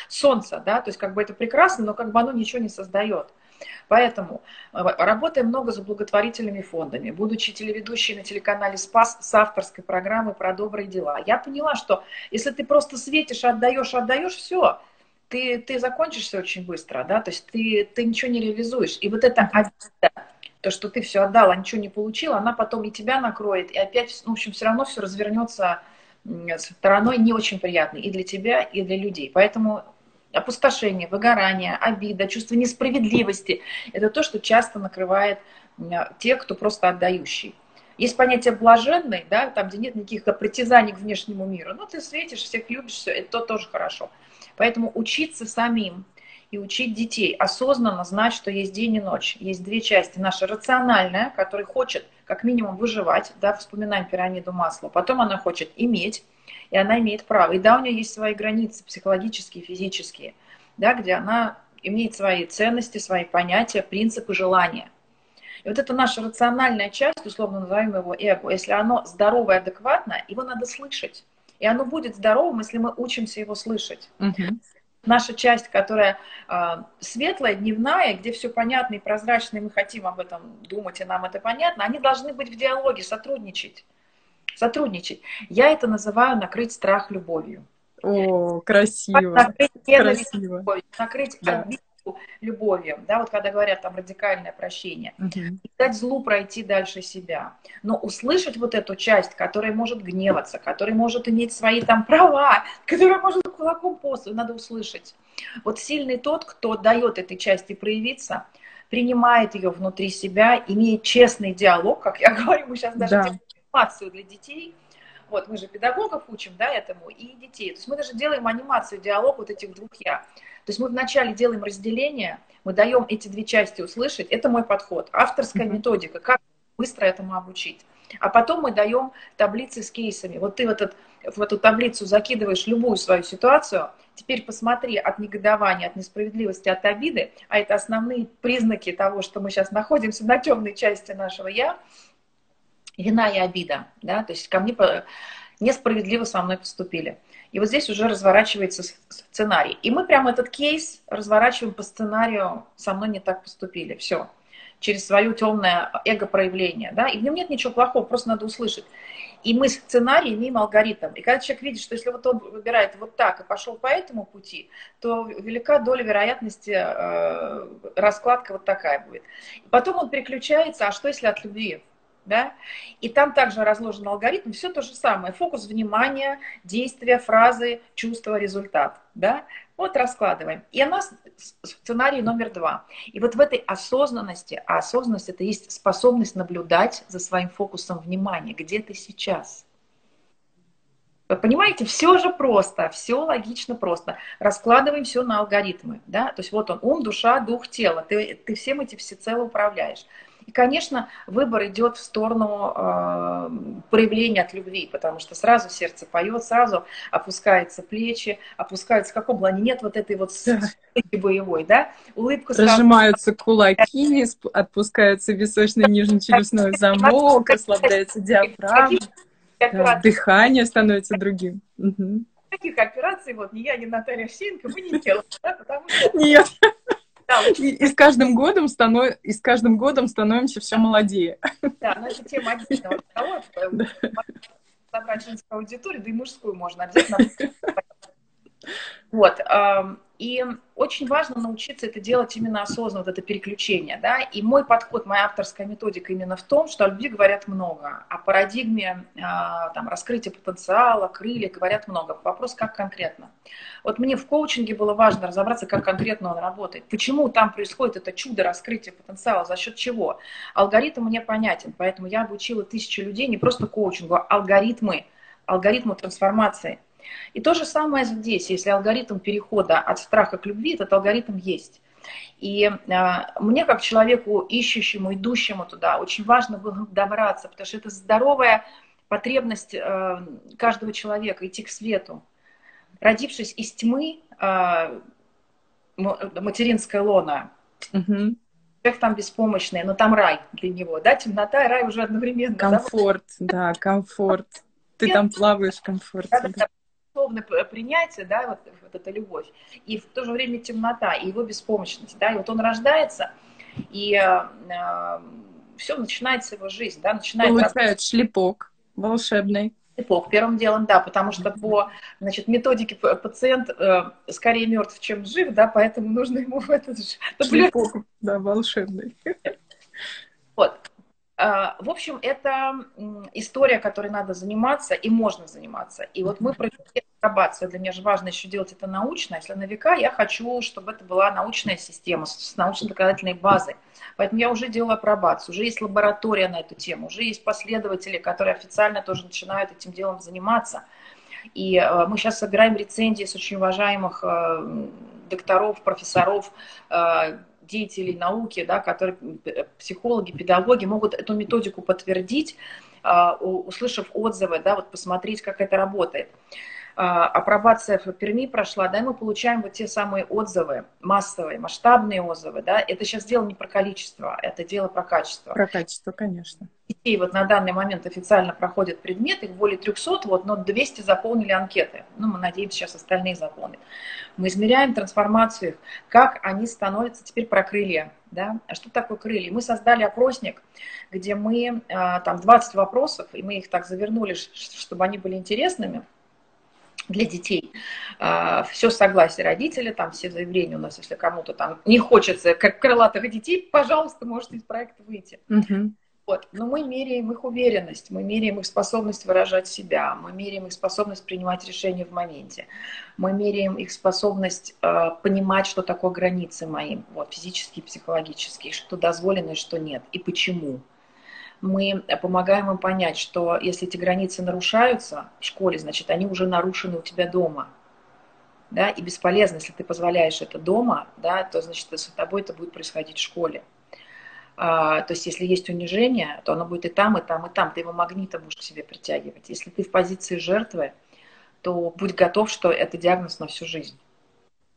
солнца, да, то есть как бы это прекрасно, но как бы оно ничего не создает. Поэтому э, работаем много за благотворительными фондами. Будучи телеведущей на телеканале «Спас» с авторской программой про добрые дела, я поняла, что если ты просто светишь, отдаешь, отдаешь, все, ты, ты закончишься очень быстро, да, то есть ты, ты ничего не реализуешь. И вот это обида, то, что ты все отдала, ничего не получила, она потом и тебя накроет, и опять, ну, в общем, все равно все развернется стороной не очень приятной и для тебя, и для людей. Поэтому опустошение, выгорание, обида, чувство несправедливости. Это то, что часто накрывает тех, кто просто отдающий. Есть понятие блаженный, да, там, где нет никаких притязаний к внешнему миру. Ну, ты светишь, всех любишь, все, это тоже хорошо. Поэтому учиться самим и учить детей осознанно знать, что есть день и ночь. Есть две части. Наша рациональная, которая хочет как минимум выживать, да, вспоминаем пирамиду масла. Потом она хочет иметь, и она имеет право. И да, у нее есть свои границы психологические, физические, да, где она имеет свои ценности, свои понятия, принципы, желания. И вот это наша рациональная часть, условно называем его эго, если оно здоровое, адекватное, его надо слышать. И оно будет здоровым, если мы учимся его слышать. Угу. Наша часть, которая э, светлая, дневная, где все понятно и прозрачно, и мы хотим об этом думать, и нам это понятно, они должны быть в диалоге, сотрудничать сотрудничать. Я это называю накрыть страх любовью. О, красиво. Накрыть красиво. любовью, накрыть да. обиду любовью, да, вот когда говорят там радикальное прощение, угу. дать злу пройти дальше себя, но услышать вот эту часть, которая может гневаться, которая может иметь свои там права, которая может кулаком по надо услышать. Вот сильный тот, кто дает этой части проявиться, принимает ее внутри себя, имеет честный диалог, как я говорю, мы сейчас даже да информацию для детей, Вот, мы же педагогов учим, да, этому, и детей. То есть мы даже делаем анимацию, диалог вот этих двух «я». То есть мы вначале делаем разделение, мы даем эти две части услышать. Это мой подход. Авторская mm-hmm. методика, как быстро этому обучить. А потом мы даем таблицы с кейсами. Вот ты в, этот, в эту таблицу закидываешь любую свою ситуацию, теперь посмотри от негодования, от несправедливости, от обиды, а это основные признаки того, что мы сейчас находимся на темной части нашего «я», вина и обида, да, то есть ко мне несправедливо со мной поступили. И вот здесь уже разворачивается сценарий. И мы прямо этот кейс разворачиваем по сценарию «со мной не так поступили». Все через свое темное эго-проявление, да, и в нем нет ничего плохого, просто надо услышать. И мы сценарий имеем алгоритм. И когда человек видит, что если вот он выбирает вот так и пошел по этому пути, то велика доля вероятности э, раскладка вот такая будет. И потом он переключается, а что если от любви? Да? И там также разложен алгоритм, все то же самое. Фокус внимания, действия, фразы, чувства, результат. Да? Вот раскладываем. И у нас сценарий номер два. И вот в этой осознанности, а осознанность это есть способность наблюдать за своим фокусом внимания, где ты сейчас. Вы понимаете, все же просто, все логично просто. Раскладываем все на алгоритмы. Да? То есть вот он, ум, душа, дух, тело. Ты, ты всем этим всецело управляешь. И, конечно, выбор идет в сторону э, проявления от любви, потому что сразу сердце поет, сразу опускаются плечи, опускаются, в каком плане нет вот этой вот боевой, да, улыбка Разжимаются сразу... кулаки, отпускается височно-нижний-челюстной замок, ослабляется диафрагма, да, дыхание становится другим. Угу. Таких операций вот ни я, ни Наталья Овсеенко мы не делаем, да, потому что... Нет. И, и, с каждым годом станов... и с каждым годом становимся все молодее. Да, но это тема отдельного разговора. Собрать женскую аудиторию, да и мужскую можно обязательно. Вот. И очень важно научиться это делать именно осознанно, вот это переключение, да. И мой подход, моя авторская методика именно в том, что о любви говорят много, о парадигме а, там, раскрытия потенциала, крылья говорят много. Вопрос, как конкретно. Вот мне в коучинге было важно разобраться, как конкретно он работает. Почему там происходит это чудо раскрытия потенциала, за счет чего? Алгоритм мне понятен, поэтому я обучила тысячи людей не просто коучингу, а алгоритмы, алгоритму трансформации – и то же самое здесь, если алгоритм перехода от страха к любви, этот алгоритм есть. И э, мне, как человеку, ищущему, идущему туда, очень важно было добраться, потому что это здоровая потребность э, каждого человека идти к свету. Родившись из тьмы, э, материнская лона, угу. человек там беспомощный, но там рай для него, да, темнота и рай уже одновременно. Комфорт, да, да комфорт. Ты там плаваешь. Да, да безусловное принятие, да, вот, вот эта любовь, и в то же время темнота, и его беспомощность, да, и вот он рождается, и э, э, все, начинается его жизнь, да, начинает... Получает шлепок волшебный. Шлепок, первым делом, да, потому что по, значит, методике пациент э, скорее мертв, чем жив, да, поэтому нужно ему в этот шлепок, да, волшебный. Вот. А, в общем, это история, которой надо заниматься и можно заниматься. И вот мы провели апробацию. Для меня же важно еще делать это научно. Если на века, я хочу, чтобы это была научная система с научно-доказательной базой. Поэтому я уже делала апробацию, уже есть лаборатория на эту тему, уже есть последователи, которые официально тоже начинают этим делом заниматься. И э, мы сейчас собираем рецензии с очень уважаемых э, докторов, профессоров, э, деятелей науки, да, которые психологи, педагоги могут эту методику подтвердить, а, услышав отзывы, да, вот посмотреть, как это работает. А, апробация в Перми прошла, да, и мы получаем вот те самые отзывы, массовые, масштабные отзывы, да, это сейчас дело не про количество, это дело про качество. Про качество, конечно. Детей вот на данный момент официально проходят предметы, их более 300, вот, но 200 заполнили анкеты. Ну, мы надеемся, сейчас остальные заполнят. Мы измеряем трансформацию их, как они становятся теперь про крылья, да, а что такое крылья? Мы создали опросник, где мы, а, там 20 вопросов, и мы их так завернули, чтобы они были интересными, для детей. А, все согласие родителя, там все заявления у нас, если кому-то там не хочется, как крылатых детей, пожалуйста, можете из проекта выйти. Угу. Вот. Но мы меряем их уверенность, мы меряем их способность выражать себя, мы меряем их способность принимать решения в моменте, мы меряем их способность э, понимать, что такое границы мои, вот, физические, психологические, что дозволено и что нет, и почему. Мы помогаем им понять, что если эти границы нарушаются в школе, значит, они уже нарушены у тебя дома. Да, и бесполезно, если ты позволяешь это дома, да, то значит с тобой это будет происходить в школе. А, то есть, если есть унижение, то оно будет и там, и там, и там. Ты его магнитом будешь к себе притягивать. Если ты в позиции жертвы, то будь готов, что это диагноз на всю жизнь.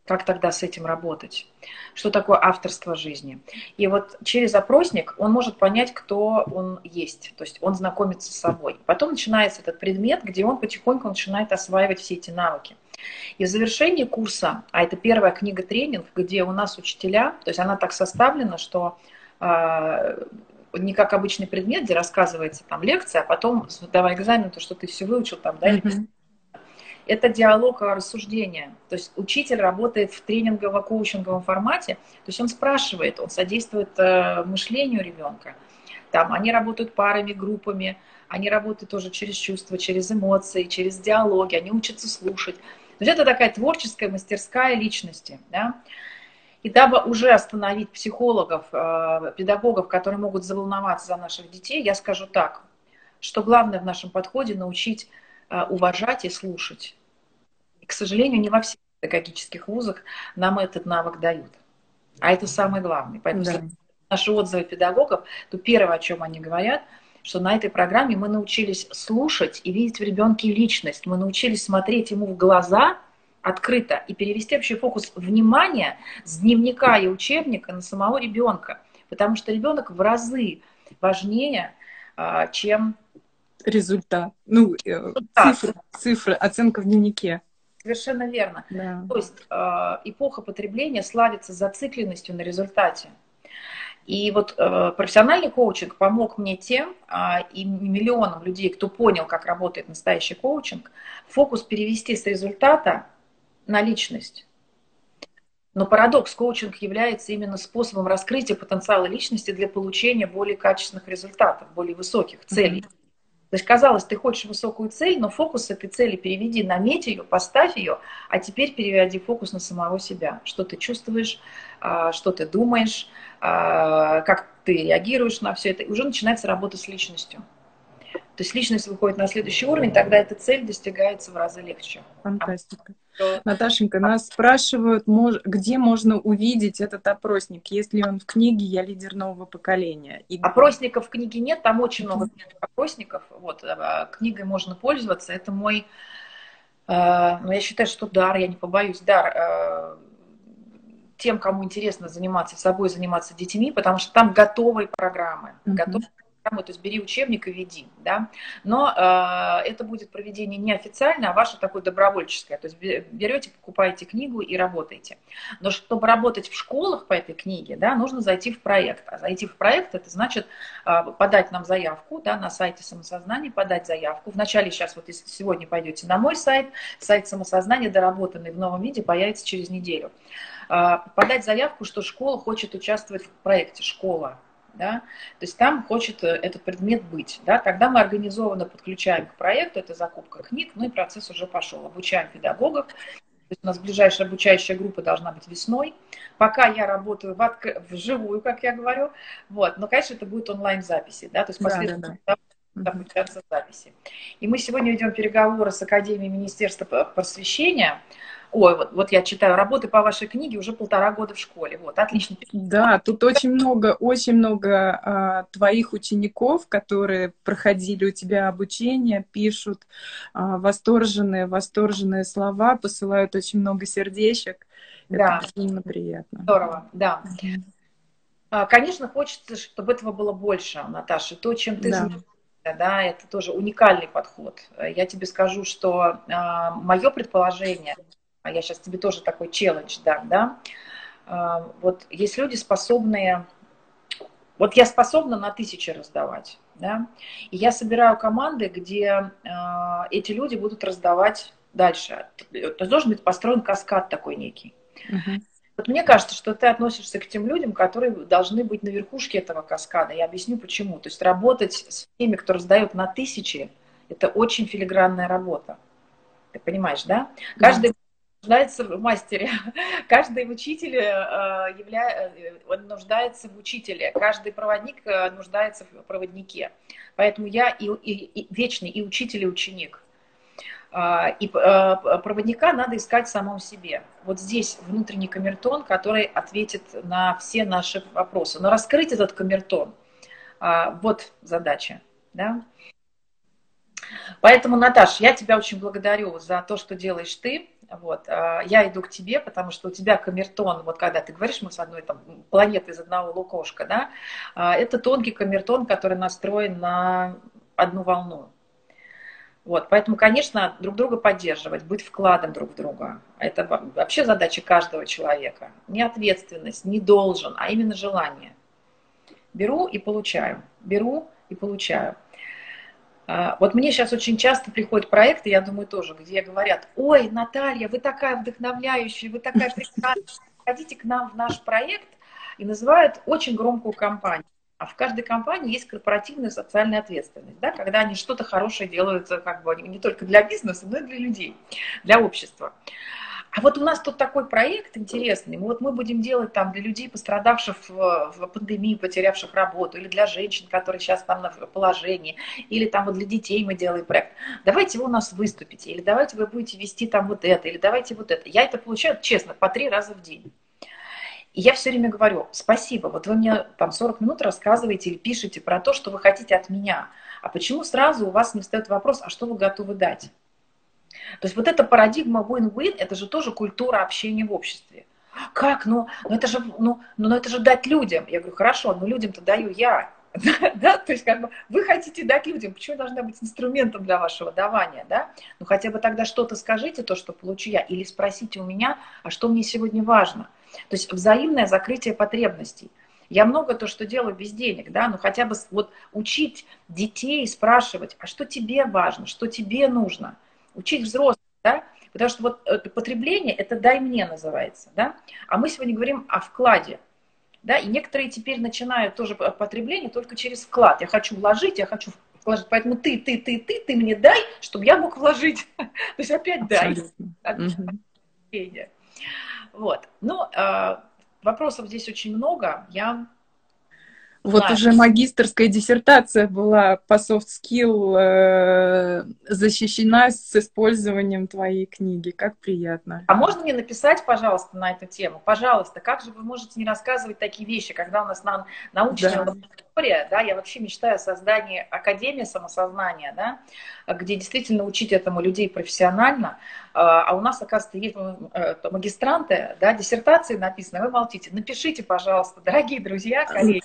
Как тогда с этим работать? Что такое авторство жизни? И вот через опросник он может понять, кто он есть. То есть он знакомится с собой. Потом начинается этот предмет, где он потихоньку начинает осваивать все эти навыки. И в завершении курса, а это первая книга-тренинг, где у нас учителя, то есть она так составлена, что э, не как обычный предмет, где рассказывается там лекция, а потом, давай экзамен, то, что ты все выучил там, да, mm-hmm это диалог рассуждения. То есть учитель работает в тренингово-коучинговом формате, то есть он спрашивает, он содействует э, мышлению ребенка. Там они работают парами, группами, они работают тоже через чувства, через эмоции, через диалоги, они учатся слушать. То есть это такая творческая мастерская личности. Да? И дабы уже остановить психологов, э, педагогов, которые могут заволноваться за наших детей, я скажу так, что главное в нашем подходе научить уважать и слушать. И, к сожалению, не во всех педагогических вузах нам этот навык дают. А это самое главное. Поэтому да. наши отзывы педагогов, то первое, о чем они говорят, что на этой программе мы научились слушать и видеть в ребенке личность. Мы научились смотреть ему в глаза открыто и перевести вообще фокус внимания с дневника и учебника на самого ребенка. Потому что ребенок в разы важнее, а, чем результат. Ну, э, цифры, цифры, оценка в дневнике. Совершенно верно. Да. То есть э, эпоха потребления славится зацикленностью на результате. И вот э, профессиональный коучинг помог мне тем, э, и миллионам людей, кто понял, как работает настоящий коучинг, фокус перевести с результата на личность. Но парадокс, коучинг является именно способом раскрытия потенциала личности для получения более качественных результатов, более высоких целей. Mm-hmm. То есть, казалось, ты хочешь высокую цель, но фокус этой цели переведи, наметь ее, поставь ее, а теперь переведи фокус на самого себя. Что ты чувствуешь, а, что ты думаешь, а, как ты реагируешь на все это. И уже начинается работа с личностью. То есть личность выходит на следующий уровень, тогда эта цель достигается в разы легче. Фантастика. Наташенька, нас спрашивают, где можно увидеть этот опросник, есть ли он в книге «Я лидер нового поколения». И... Опросников в книге нет, там очень много опросников. Вот, а, книгой можно пользоваться. Это мой, э, ну, я считаю, что дар, я не побоюсь, дар э, тем, кому интересно заниматься собой, заниматься детьми, потому что там готовые программы, mm-hmm. готовые то есть бери учебник и веди, да, но э, это будет проведение не официальное, а ваше такое добровольческое, то есть берете, покупаете книгу и работаете. Но чтобы работать в школах по этой книге, да, нужно зайти в проект, а зайти в проект это значит э, подать нам заявку, да, на сайте самосознания, подать заявку. Вначале сейчас вот если сегодня пойдете на мой сайт, сайт самосознания доработанный в новом виде появится через неделю. Э, подать заявку, что школа хочет участвовать в проекте, школа, да, то есть там хочет э, этот предмет быть, да, тогда мы организованно подключаем к проекту, это закупка книг, ну и процесс уже пошел, обучаем педагогов, то есть у нас ближайшая обучающая группа должна быть весной. Пока я работаю в отк... вживую, как я говорю, вот, но, конечно, это будет онлайн-записи, да, то есть последовательно да, да, да. обучаться записи. И мы сегодня ведем переговоры с Академией Министерства просвещения, Ой, вот, вот я читаю работы по вашей книге уже полтора года в школе. Вот, отлично. Да, тут очень много, очень много а, твоих учеников, которые проходили у тебя обучение, пишут а, восторженные, восторженные слова, посылают очень много сердечек. Да. Это безумно приятно. Здорово, да. Угу. Конечно, хочется, чтобы этого было больше, Наташа. То, чем ты да. да, это тоже уникальный подход. Я тебе скажу, что а, мое предположение, а я сейчас тебе тоже такой челлендж дам, да, а, вот есть люди, способные, вот я способна на тысячи раздавать, да, и я собираю команды, где э, эти люди будут раздавать дальше. То должен быть построен каскад такой некий. Uh-huh. Вот мне кажется, что ты относишься к тем людям, которые должны быть на верхушке этого каскада. Я объясню почему. То есть работать с теми, кто раздает на тысячи, это очень филигранная работа. Ты понимаешь, да? Каждый нуждается в мастере, каждый учитель э, явля... он нуждается в учителе, каждый проводник э, нуждается в проводнике. Поэтому я и, и, и вечный и учитель, и ученик. А, и э, проводника надо искать в самом себе. Вот здесь внутренний камертон, который ответит на все наши вопросы. Но раскрыть этот камертон, а, вот задача. Да? Поэтому, Наташ, я тебя очень благодарю за то, что делаешь ты. Вот. А, я иду к тебе, потому что у тебя камертон, вот когда ты говоришь, мы с одной там, планеты из одного лукошка, да, а, это тонкий камертон, который настроен на одну волну. Вот, поэтому, конечно, друг друга поддерживать, быть вкладом друг в друга. Это вообще задача каждого человека. Не ответственность, не должен, а именно желание. Беру и получаю. Беру и получаю. А, вот мне сейчас очень часто приходят проекты, я думаю тоже, где говорят, ой, Наталья, вы такая вдохновляющая, вы такая прекрасная, ходите к нам в наш проект и называют очень громкую компанию. А в каждой компании есть корпоративная социальная ответственность, да, когда они что-то хорошее делают как бы не только для бизнеса, но и для людей, для общества. А вот у нас тут такой проект интересный. Вот мы будем делать там для людей, пострадавших в, в пандемии, потерявших работу, или для женщин, которые сейчас там на положении, или там вот для детей мы делаем проект. Давайте вы у нас выступите, или давайте вы будете вести там вот это, или давайте вот это. Я это получаю, честно, по три раза в день. И я все время говорю, спасибо, вот вы мне там 40 минут рассказываете или пишете про то, что вы хотите от меня. А почему сразу у вас не встает вопрос, а что вы готовы дать? То есть вот эта парадигма win-win, это же тоже культура общения в обществе. Как? Ну, ну это же, ну, ну это же дать людям. Я говорю, хорошо, но людям-то даю я. да, то есть как бы вы хотите дать людям, почему должна быть инструментом для вашего давания, да? Ну хотя бы тогда что-то скажите, то, что получу я, или спросите у меня, а что мне сегодня важно. То есть взаимное закрытие потребностей. Я много то, что делаю без денег, да, но хотя бы вот учить детей спрашивать, а что тебе важно, что тебе нужно – учить взрослых, да, потому что вот это потребление, это дай мне называется, да, а мы сегодня говорим о вкладе, да, и некоторые теперь начинают тоже потребление только через вклад. Я хочу вложить, я хочу вложить, поэтому ты, ты, ты, ты, ты мне дай, чтобы я мог вложить. То есть опять дай. Вот. Ну, а, вопросов здесь очень много. Я вот да. уже магистрская диссертация была по soft skill э, защищена с использованием твоей книги. Как приятно. А можно мне написать, пожалуйста, на эту тему? Пожалуйста, как же вы можете не рассказывать такие вещи, когда у нас на, научная да. лаборатория, да, я вообще мечтаю о создании Академии самосознания, да, где действительно учить этому людей профессионально, а, а у нас, оказывается, есть э, магистранты, да, диссертации написаны, вы молчите. Напишите, пожалуйста, дорогие друзья, коллеги.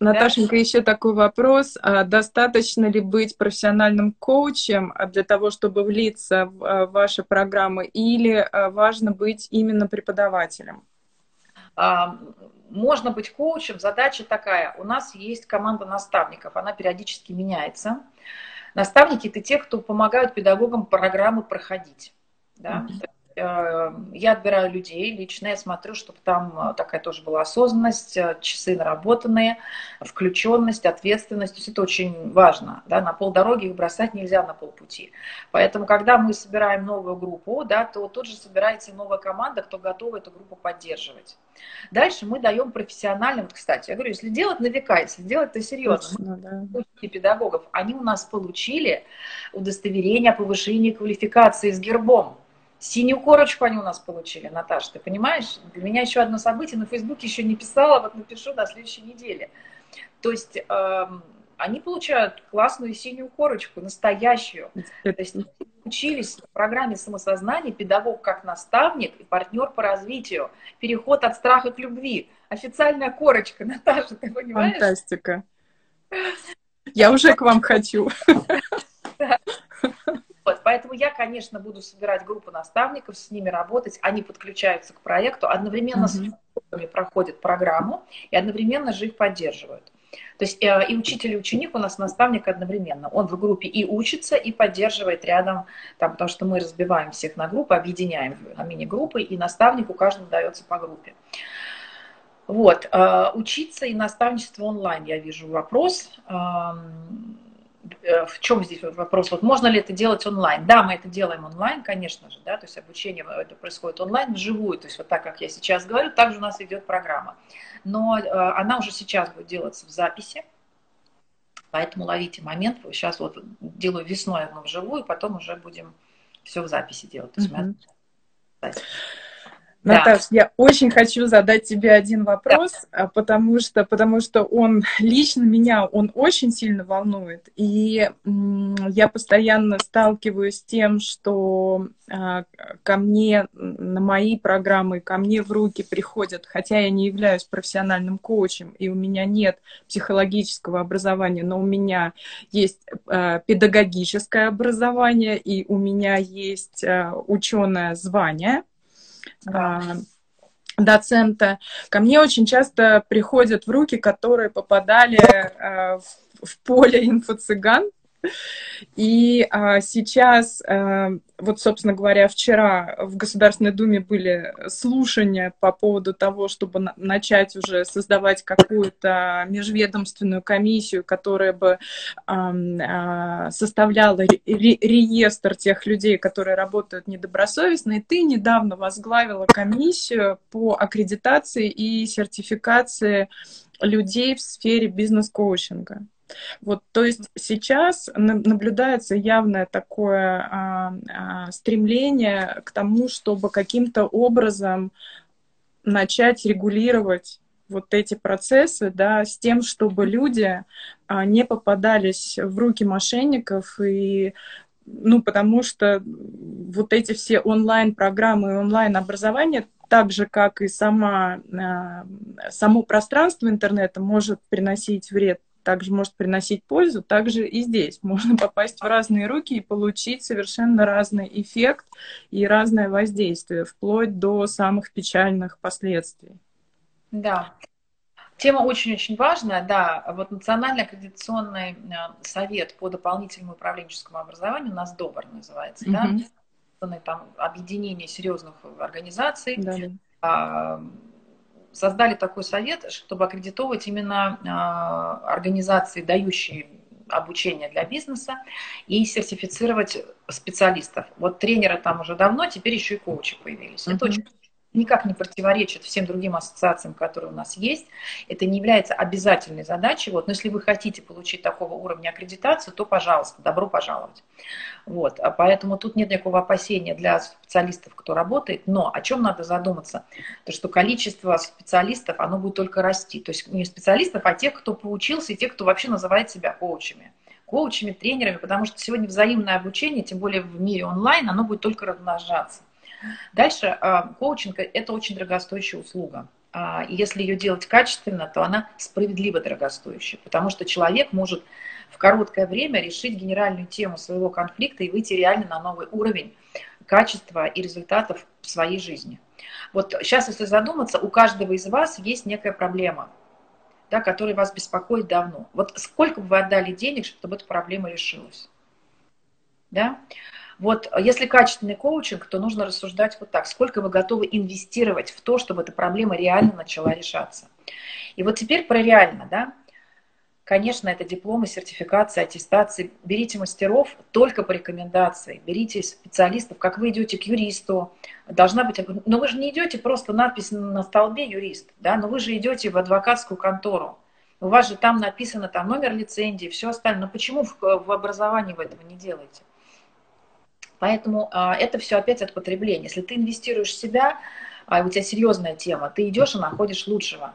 Наташенька, да? еще такой вопрос. А достаточно ли быть профессиональным коучем для того, чтобы влиться в а, ваши программы, или а, важно быть именно преподавателем? Можно быть коучем. Задача такая. У нас есть команда наставников, она периодически меняется. Наставники – это те, кто помогают педагогам программы проходить. Да? Mm-hmm. Э, я отбираю людей лично, я смотрю, чтобы там э, такая тоже была осознанность, э, часы наработанные, включенность, ответственность. То есть это очень важно. Да? На полдороги их бросать нельзя на полпути. Поэтому, когда мы собираем новую группу, да, то тут же собирается новая команда, кто готов эту группу поддерживать. Дальше мы даем профессиональным, кстати, я говорю, если делать на века, если делать это серьезно, Точно, да. педагогов, они у нас получили удостоверение о повышении квалификации с гербом. Синюю корочку они у нас получили, Наташа, ты понимаешь? Для меня еще одно событие, на Фейсбуке еще не писала, вот напишу на следующей неделе. То есть э, они получают классную синюю корочку, настоящую. То есть учились в программе самосознания педагог как наставник и партнер по развитию. Переход от страха к любви. Официальная корочка, Наташа, ты понимаешь? Фантастика. Я уже к вам хочу. Поэтому я, конечно, буду собирать группу наставников, с ними работать, они подключаются к проекту, одновременно mm-hmm. с педагогами проходят программу и одновременно же их поддерживают. То есть э, и учитель, и ученик у нас наставник одновременно. Он в группе и учится, и поддерживает рядом, там, потому что мы разбиваем всех на группы, объединяем на мини-группы, и наставнику каждому дается по группе. Вот, э, учиться и наставничество онлайн, я вижу вопрос. Э, в чем здесь вопрос? Вот можно ли это делать онлайн? Да, мы это делаем онлайн, конечно же, да, то есть обучение это происходит онлайн, вживую, то есть вот так, как я сейчас говорю, также у нас идет программа. Но э, она уже сейчас будет делаться в записи, поэтому ловите момент. Сейчас вот делаю весной одну вживую, потом уже будем все в записи делать. То есть mm-hmm. Наташ, я очень хочу задать тебе один вопрос, да. потому что, потому что он лично меня, он очень сильно волнует. И я постоянно сталкиваюсь с тем, что а, ко мне на мои программы, ко мне в руки приходят, хотя я не являюсь профессиональным коучем, и у меня нет психологического образования, но у меня есть а, педагогическое образование, и у меня есть а, ученое звание – да. доцента. Ко мне очень часто приходят в руки, которые попадали э, в, в поле инфо-цыган, и а, сейчас, а, вот, собственно говоря, вчера в Государственной Думе были слушания по поводу того, чтобы на начать уже создавать какую-то межведомственную комиссию, которая бы а, а, составляла ре реестр тех людей, которые работают недобросовестно. И ты недавно возглавила комиссию по аккредитации и сертификации людей в сфере бизнес-коучинга. Вот, то есть сейчас наблюдается явное такое а, а, стремление к тому, чтобы каким-то образом начать регулировать вот эти процессы, да, с тем, чтобы люди а, не попадались в руки мошенников и ну, потому что вот эти все онлайн-программы и онлайн-образование, так же, как и сама, само пространство интернета может приносить вред также может приносить пользу, также и здесь можно попасть в разные руки и получить совершенно разный эффект и разное воздействие, вплоть до самых печальных последствий. Да. Тема очень-очень важная, да. Вот Национальный аккредитационный э, совет по дополнительному управленческому образованию, у нас ДОБР называется, mm-hmm. да, там объединение серьезных организаций, да. А, создали такой совет, чтобы аккредитовать именно а, организации, дающие обучение для бизнеса и сертифицировать специалистов. Вот тренеры там уже давно, теперь еще и коучи появились. Mm-hmm. Это очень никак не противоречит всем другим ассоциациям, которые у нас есть. Это не является обязательной задачей. Вот. Но если вы хотите получить такого уровня аккредитации, то, пожалуйста, добро пожаловать. Вот. А поэтому тут нет никакого опасения для специалистов, кто работает. Но о чем надо задуматься? То, что количество специалистов, оно будет только расти. То есть не специалистов, а тех, кто поучился, и тех, кто вообще называет себя коучами коучами, тренерами, потому что сегодня взаимное обучение, тем более в мире онлайн, оно будет только размножаться. Дальше а, коучинг – это очень дорогостоящая услуга. А, если ее делать качественно, то она справедливо дорогостоящая, потому что человек может в короткое время решить генеральную тему своего конфликта и выйти реально на новый уровень качества и результатов в своей жизни. Вот сейчас, если задуматься, у каждого из вас есть некая проблема, да, которая вас беспокоит давно. Вот сколько бы вы отдали денег, чтобы эта проблема решилась? Да? Вот э, если качественный коучинг, то нужно рассуждать вот так. Сколько вы готовы инвестировать в то, чтобы эта проблема реально начала решаться? И вот теперь про реально, да? Конечно, это дипломы, сертификации, аттестации. Берите мастеров только по рекомендации. Берите специалистов, как вы идете к юристу. Должна быть... Но вы же не идете просто надпись на столбе юрист, да? Но вы же идете в адвокатскую контору. У вас же там написано там номер лицензии, все остальное. Но почему в образовании вы этого не делаете? Поэтому а, это все опять от потребления. Если ты инвестируешь в себя, а у тебя серьезная тема, ты идешь и находишь лучшего.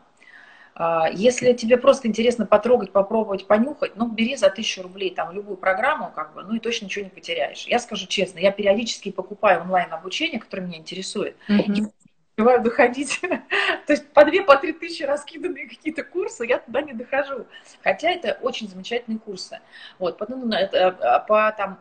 А, если тебе просто интересно потрогать, попробовать, понюхать, ну, бери за тысячу рублей там любую программу, как бы, ну и точно ничего не потеряешь. Я скажу честно, я периодически покупаю онлайн-обучение, которое меня интересует, mm-hmm. и успеваю доходить. То есть по две, по три тысячи раскиданные какие-то курсы, я туда не дохожу. Хотя это очень замечательные курсы. Вот, потом, ну, это, по там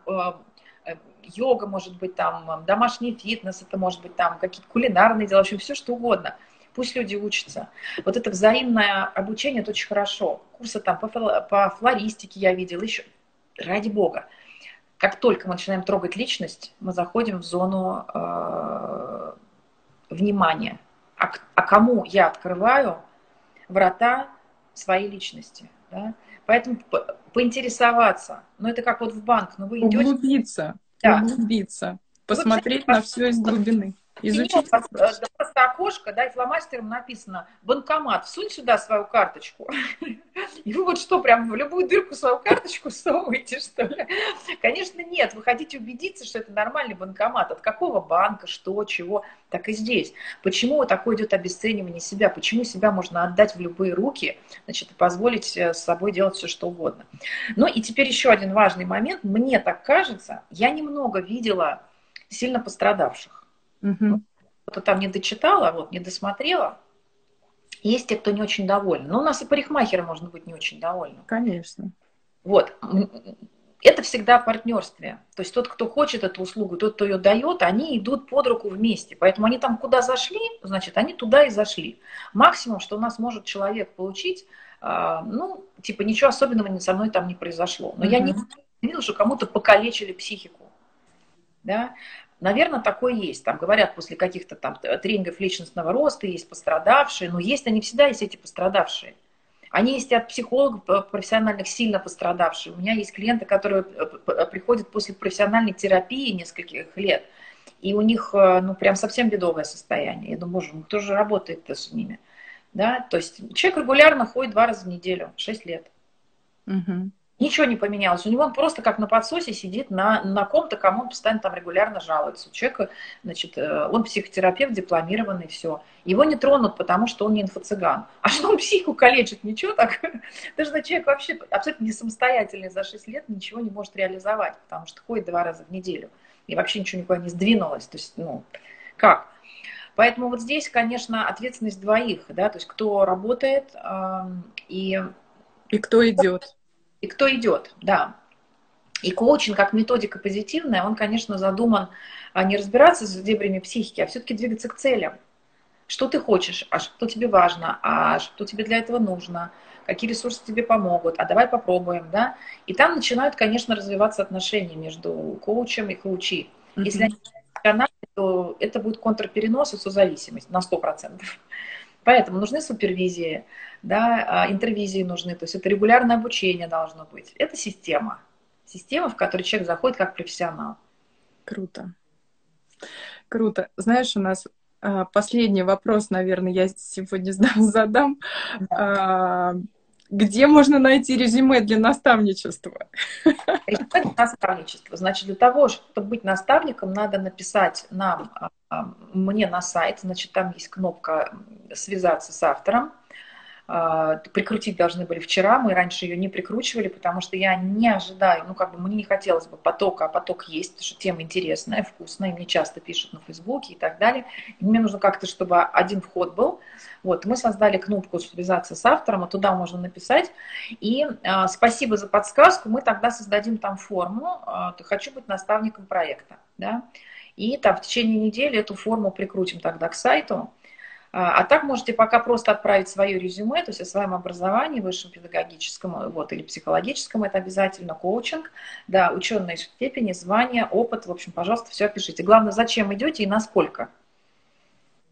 йога, может быть, там домашний фитнес, это может быть там какие-то кулинарные дела, в общем, все что угодно. Пусть люди учатся. Вот это взаимное обучение, это очень хорошо. Курсы там по, по флористике я видела, еще ради бога. Как только мы начинаем трогать личность, мы заходим в зону э, внимания. А, а кому я открываю врата своей личности? Да? Поэтому поинтересоваться. Ну, это как вот в банк, ну, вы идете... Углубиться, да. углубиться, посмотреть вот, на все из глубины. Изучить просто окошко, да, и фломастером написано «банкомат, всунь сюда свою карточку». И вы вот что, прям в любую дырку свою карточку совываете, что ли? Конечно, нет. Вы хотите убедиться, что это нормальный банкомат. От какого банка, что, чего, так и здесь. Почему такое идет обесценивание себя? Почему себя можно отдать в любые руки, значит, и позволить э, с собой делать все, что угодно? Ну и теперь еще один важный момент. Мне так кажется, я немного видела сильно пострадавших. Угу. Кто там не дочитала, вот, не досмотрела. Есть те, кто не очень доволен. Но у нас и парикмахеры можно быть не очень довольны. Конечно. Вот. Это всегда партнерстве. То есть тот, кто хочет эту услугу, тот, кто ее дает, они идут под руку вместе. Поэтому они там куда зашли, значит, они туда и зашли. Максимум, что у нас может человек получить, а, ну, типа, ничего особенного со мной там не произошло. Но угу. я не видела, что кому-то покалечили психику. Да? Наверное, такое есть. Там говорят, после каких-то там тренингов личностного роста есть пострадавшие, но есть они всегда, есть эти пострадавшие. Они есть от психологов профессиональных сильно пострадавшие. У меня есть клиенты, которые приходят после профессиональной терапии нескольких лет, и у них, э, ну, прям совсем бедовое состояние. Я думаю, боже, ну кто же работает-то с ними? Да, то есть человек регулярно ходит два раза в неделю, шесть лет. Угу. Ничего не поменялось. У него он просто как на подсосе сидит на, на ком-то, кому он постоянно там регулярно жалуется. У человека, значит, э, он психотерапевт дипломированный, все. Его не тронут, потому что он не инфо-цыган. А что он психику калечит, ничего так. Даже человек вообще абсолютно не самостоятельный за 6 лет ничего не может реализовать, потому что ходит два раза в неделю. И вообще ничего никуда не сдвинулось. То есть, ну, как? Поэтому вот здесь, конечно, ответственность двоих, да, то есть кто работает э, и... И кто идет и кто идет, да. И коучинг как методика позитивная, он, конечно, задуман а, не разбираться с дебрями психики, а все-таки двигаться к целям. Что ты хочешь, а что тебе важно, а что тебе для этого нужно, какие ресурсы тебе помогут, а давай попробуем, да. И там начинают, конечно, развиваться отношения между коучем и коучи. Mm-hmm. Если они то это будет контрперенос и созависимость на 100%. Поэтому нужны супервизии, да, а, интервизии нужны, то есть это регулярное обучение должно быть. Это система. Система, в которой человек заходит как профессионал. Круто. Круто. Знаешь, у нас а, последний вопрос, наверное, я сегодня задам. Да. Где можно найти резюме для наставничества? Резюме для наставничества. Значит, для того, чтобы быть наставником, надо написать нам, а, мне на сайт. Значит, там есть кнопка «Связаться с автором». А, прикрутить должны были вчера, мы раньше ее не прикручивали, потому что я не ожидаю, ну как бы мне не хотелось бы потока, а поток есть, потому что тема интересная, вкусная, и мне часто пишут на Фейсбуке и так далее. И мне нужно как-то, чтобы один вход был. Вот, мы создали кнопку «Связаться с автором», а туда можно написать. И а, спасибо за подсказку, мы тогда создадим там форму а, «Хочу быть наставником проекта». Да? И там в течение недели эту форму прикрутим тогда к сайту. А, а так можете пока просто отправить свое резюме, то есть о своем образовании, высшем педагогическом вот, или психологическом, это обязательно коучинг, да, ученые степени, звания, опыт, в общем, пожалуйста, все опишите. Главное, зачем идете и насколько.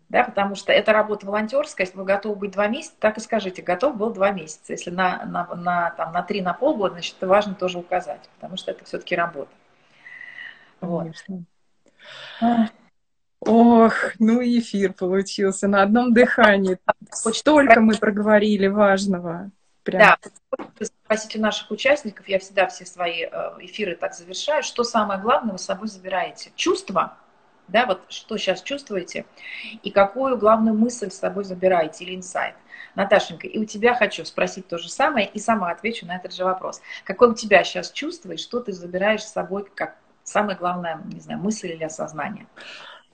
Да, потому что это работа волонтерская, если вы готовы быть два месяца, так и скажите, готов был два месяца. Если на, на, на, там, на три, на полгода, значит, это важно тоже указать, потому что это все-таки работа. Вот. Ох, ну и эфир получился на одном дыхании. Столько мы проговорили важного. Прям. Да, спросить у наших участников, я всегда все свои э, эфиры так завершаю, что самое главное вы с собой забираете? Чувство, да, вот что сейчас чувствуете, и какую главную мысль с собой забираете или инсайт. Наташенька, и у тебя хочу спросить то же самое, и сама отвечу на этот же вопрос. Какое у тебя сейчас чувство, и что ты забираешь с собой как самое главное, не знаю, мысль или осознание?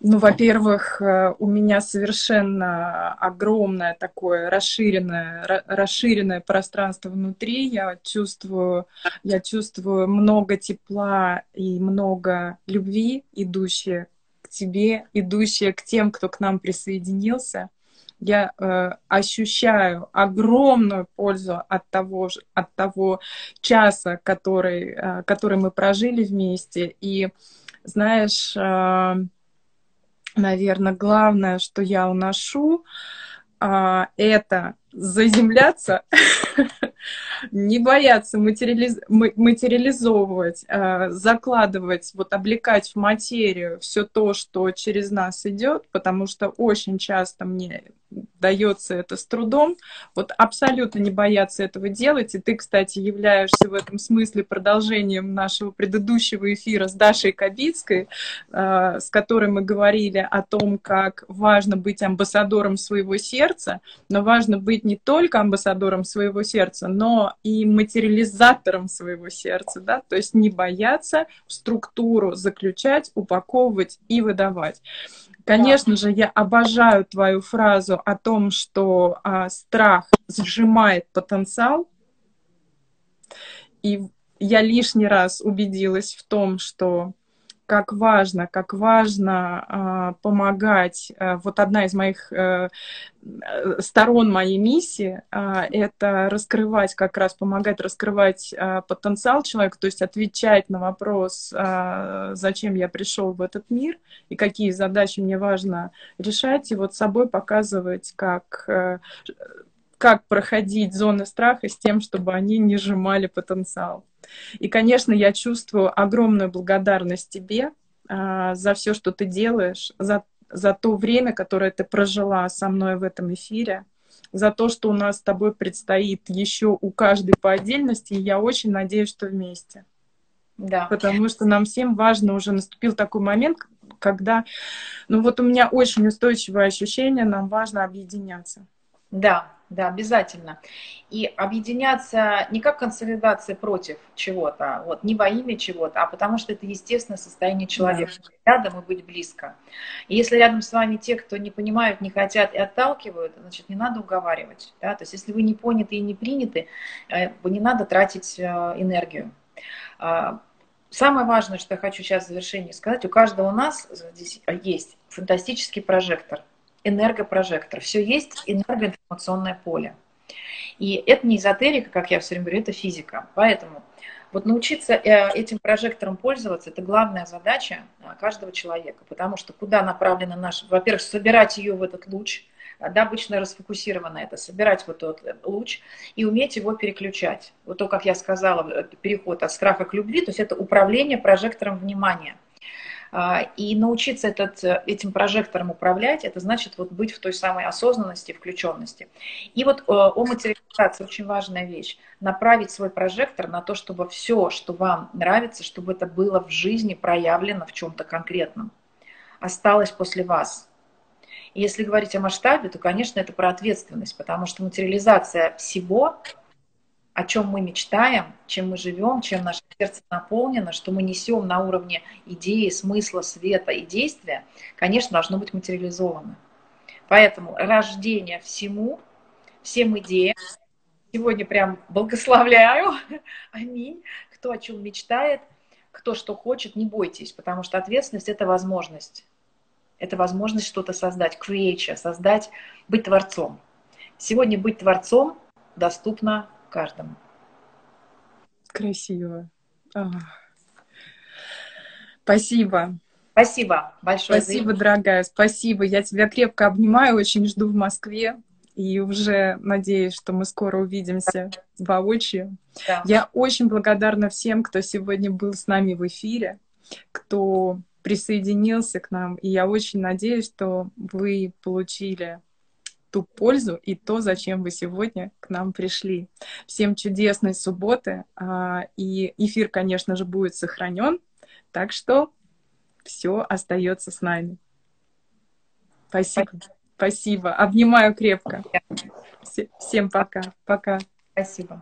Ну, во-первых, э, у меня совершенно огромное такое расширенное, расширенное пространство внутри. Я чувствую, я чувствую много тепла и много любви, идущее к тебе, идущее к тем, кто к нам присоединился. Я э, ощущаю огромную пользу от того, от того часа, который, э, который мы прожили вместе. И знаешь, э, наверное, главное, что я уношу, а, это заземляться, не бояться материализ... материализовывать, а, закладывать, вот облекать в материю все то, что через нас идет, потому что очень часто мне дается это с трудом, вот абсолютно не бояться этого делать. И ты, кстати, являешься в этом смысле продолжением нашего предыдущего эфира с Дашей Кабицкой, э, с которой мы говорили о том, как важно быть амбассадором своего сердца, но важно быть не только амбассадором своего сердца, но и материализатором своего сердца, да, то есть не бояться в структуру заключать, упаковывать и выдавать. Конечно же, я обожаю твою фразу о том, что а, страх сжимает потенциал. И я лишний раз убедилась в том, что как важно, как важно э, помогать. Э, вот одна из моих э, сторон моей миссии э, это раскрывать, как раз помогать раскрывать э, потенциал человека, то есть отвечать на вопрос, э, зачем я пришел в этот мир и какие задачи мне важно решать, и вот собой показывать, как э, как проходить зоны страха с тем, чтобы они не сжимали потенциал. И, конечно, я чувствую огромную благодарность тебе а, за все, что ты делаешь, за, за то время, которое ты прожила со мной в этом эфире, за то, что у нас с тобой предстоит еще у каждой по отдельности, и я очень надеюсь, что вместе. Да. Потому что нам всем важно, уже наступил такой момент, когда, ну вот у меня очень устойчивое ощущение, нам важно объединяться. Да, да, обязательно. И объединяться не как консолидация против чего-то, вот, не во имя чего-то, а потому что это естественное состояние человека. Да. Рядом и быть близко. И если рядом с вами те, кто не понимают, не хотят и отталкивают, значит, не надо уговаривать. Да? То есть если вы не поняты и не приняты, э, не надо тратить э, энергию. А, самое важное, что я хочу сейчас в завершении сказать, у каждого у нас здесь есть фантастический прожектор – энергопрожектор. Все есть энергоинформационное поле. И это не эзотерика, как я все время говорю, это физика. Поэтому вот научиться э, этим прожектором пользоваться, это главная задача э, каждого человека. Потому что куда направлена наша... Во-первых, собирать ее в этот луч, да, обычно расфокусировано это, собирать вот этот луч и уметь его переключать. Вот то, как я сказала, переход от страха к любви, то есть это управление прожектором внимания. А, и научиться этот, этим прожектором управлять, это значит вот быть в той самой осознанности, включенности. И вот э, о материализации очень важная вещь. Направить свой прожектор на то, чтобы все, что вам нравится, чтобы это было в жизни проявлено в чем-то конкретном. Осталось после вас. И если говорить о масштабе, то, конечно, это про ответственность, потому что материализация всего о чем мы мечтаем, чем мы живем, чем наше сердце наполнено, что мы несем на уровне идеи, смысла, света и действия, конечно, должно быть материализовано. Поэтому рождение всему, всем идеям, сегодня прям благословляю, аминь, кто о чем мечтает, кто что хочет, не бойтесь, потому что ответственность – это возможность. Это возможность что-то создать, create, создать, быть творцом. Сегодня быть творцом доступно каждому. Красиво. Ах. Спасибо. Спасибо большое. Спасибо, за... дорогая, спасибо. Я тебя крепко обнимаю, очень жду в Москве. И уже надеюсь, что мы скоро увидимся воочию. Да. Я очень благодарна всем, кто сегодня был с нами в эфире, кто присоединился к нам. И я очень надеюсь, что вы получили ту пользу и то, зачем вы сегодня к нам пришли. Всем чудесной субботы. А, и эфир, конечно же, будет сохранен. Так что все остается с нами. Спасибо. Спасибо. Обнимаю крепко. Всем пока. Пока. Спасибо.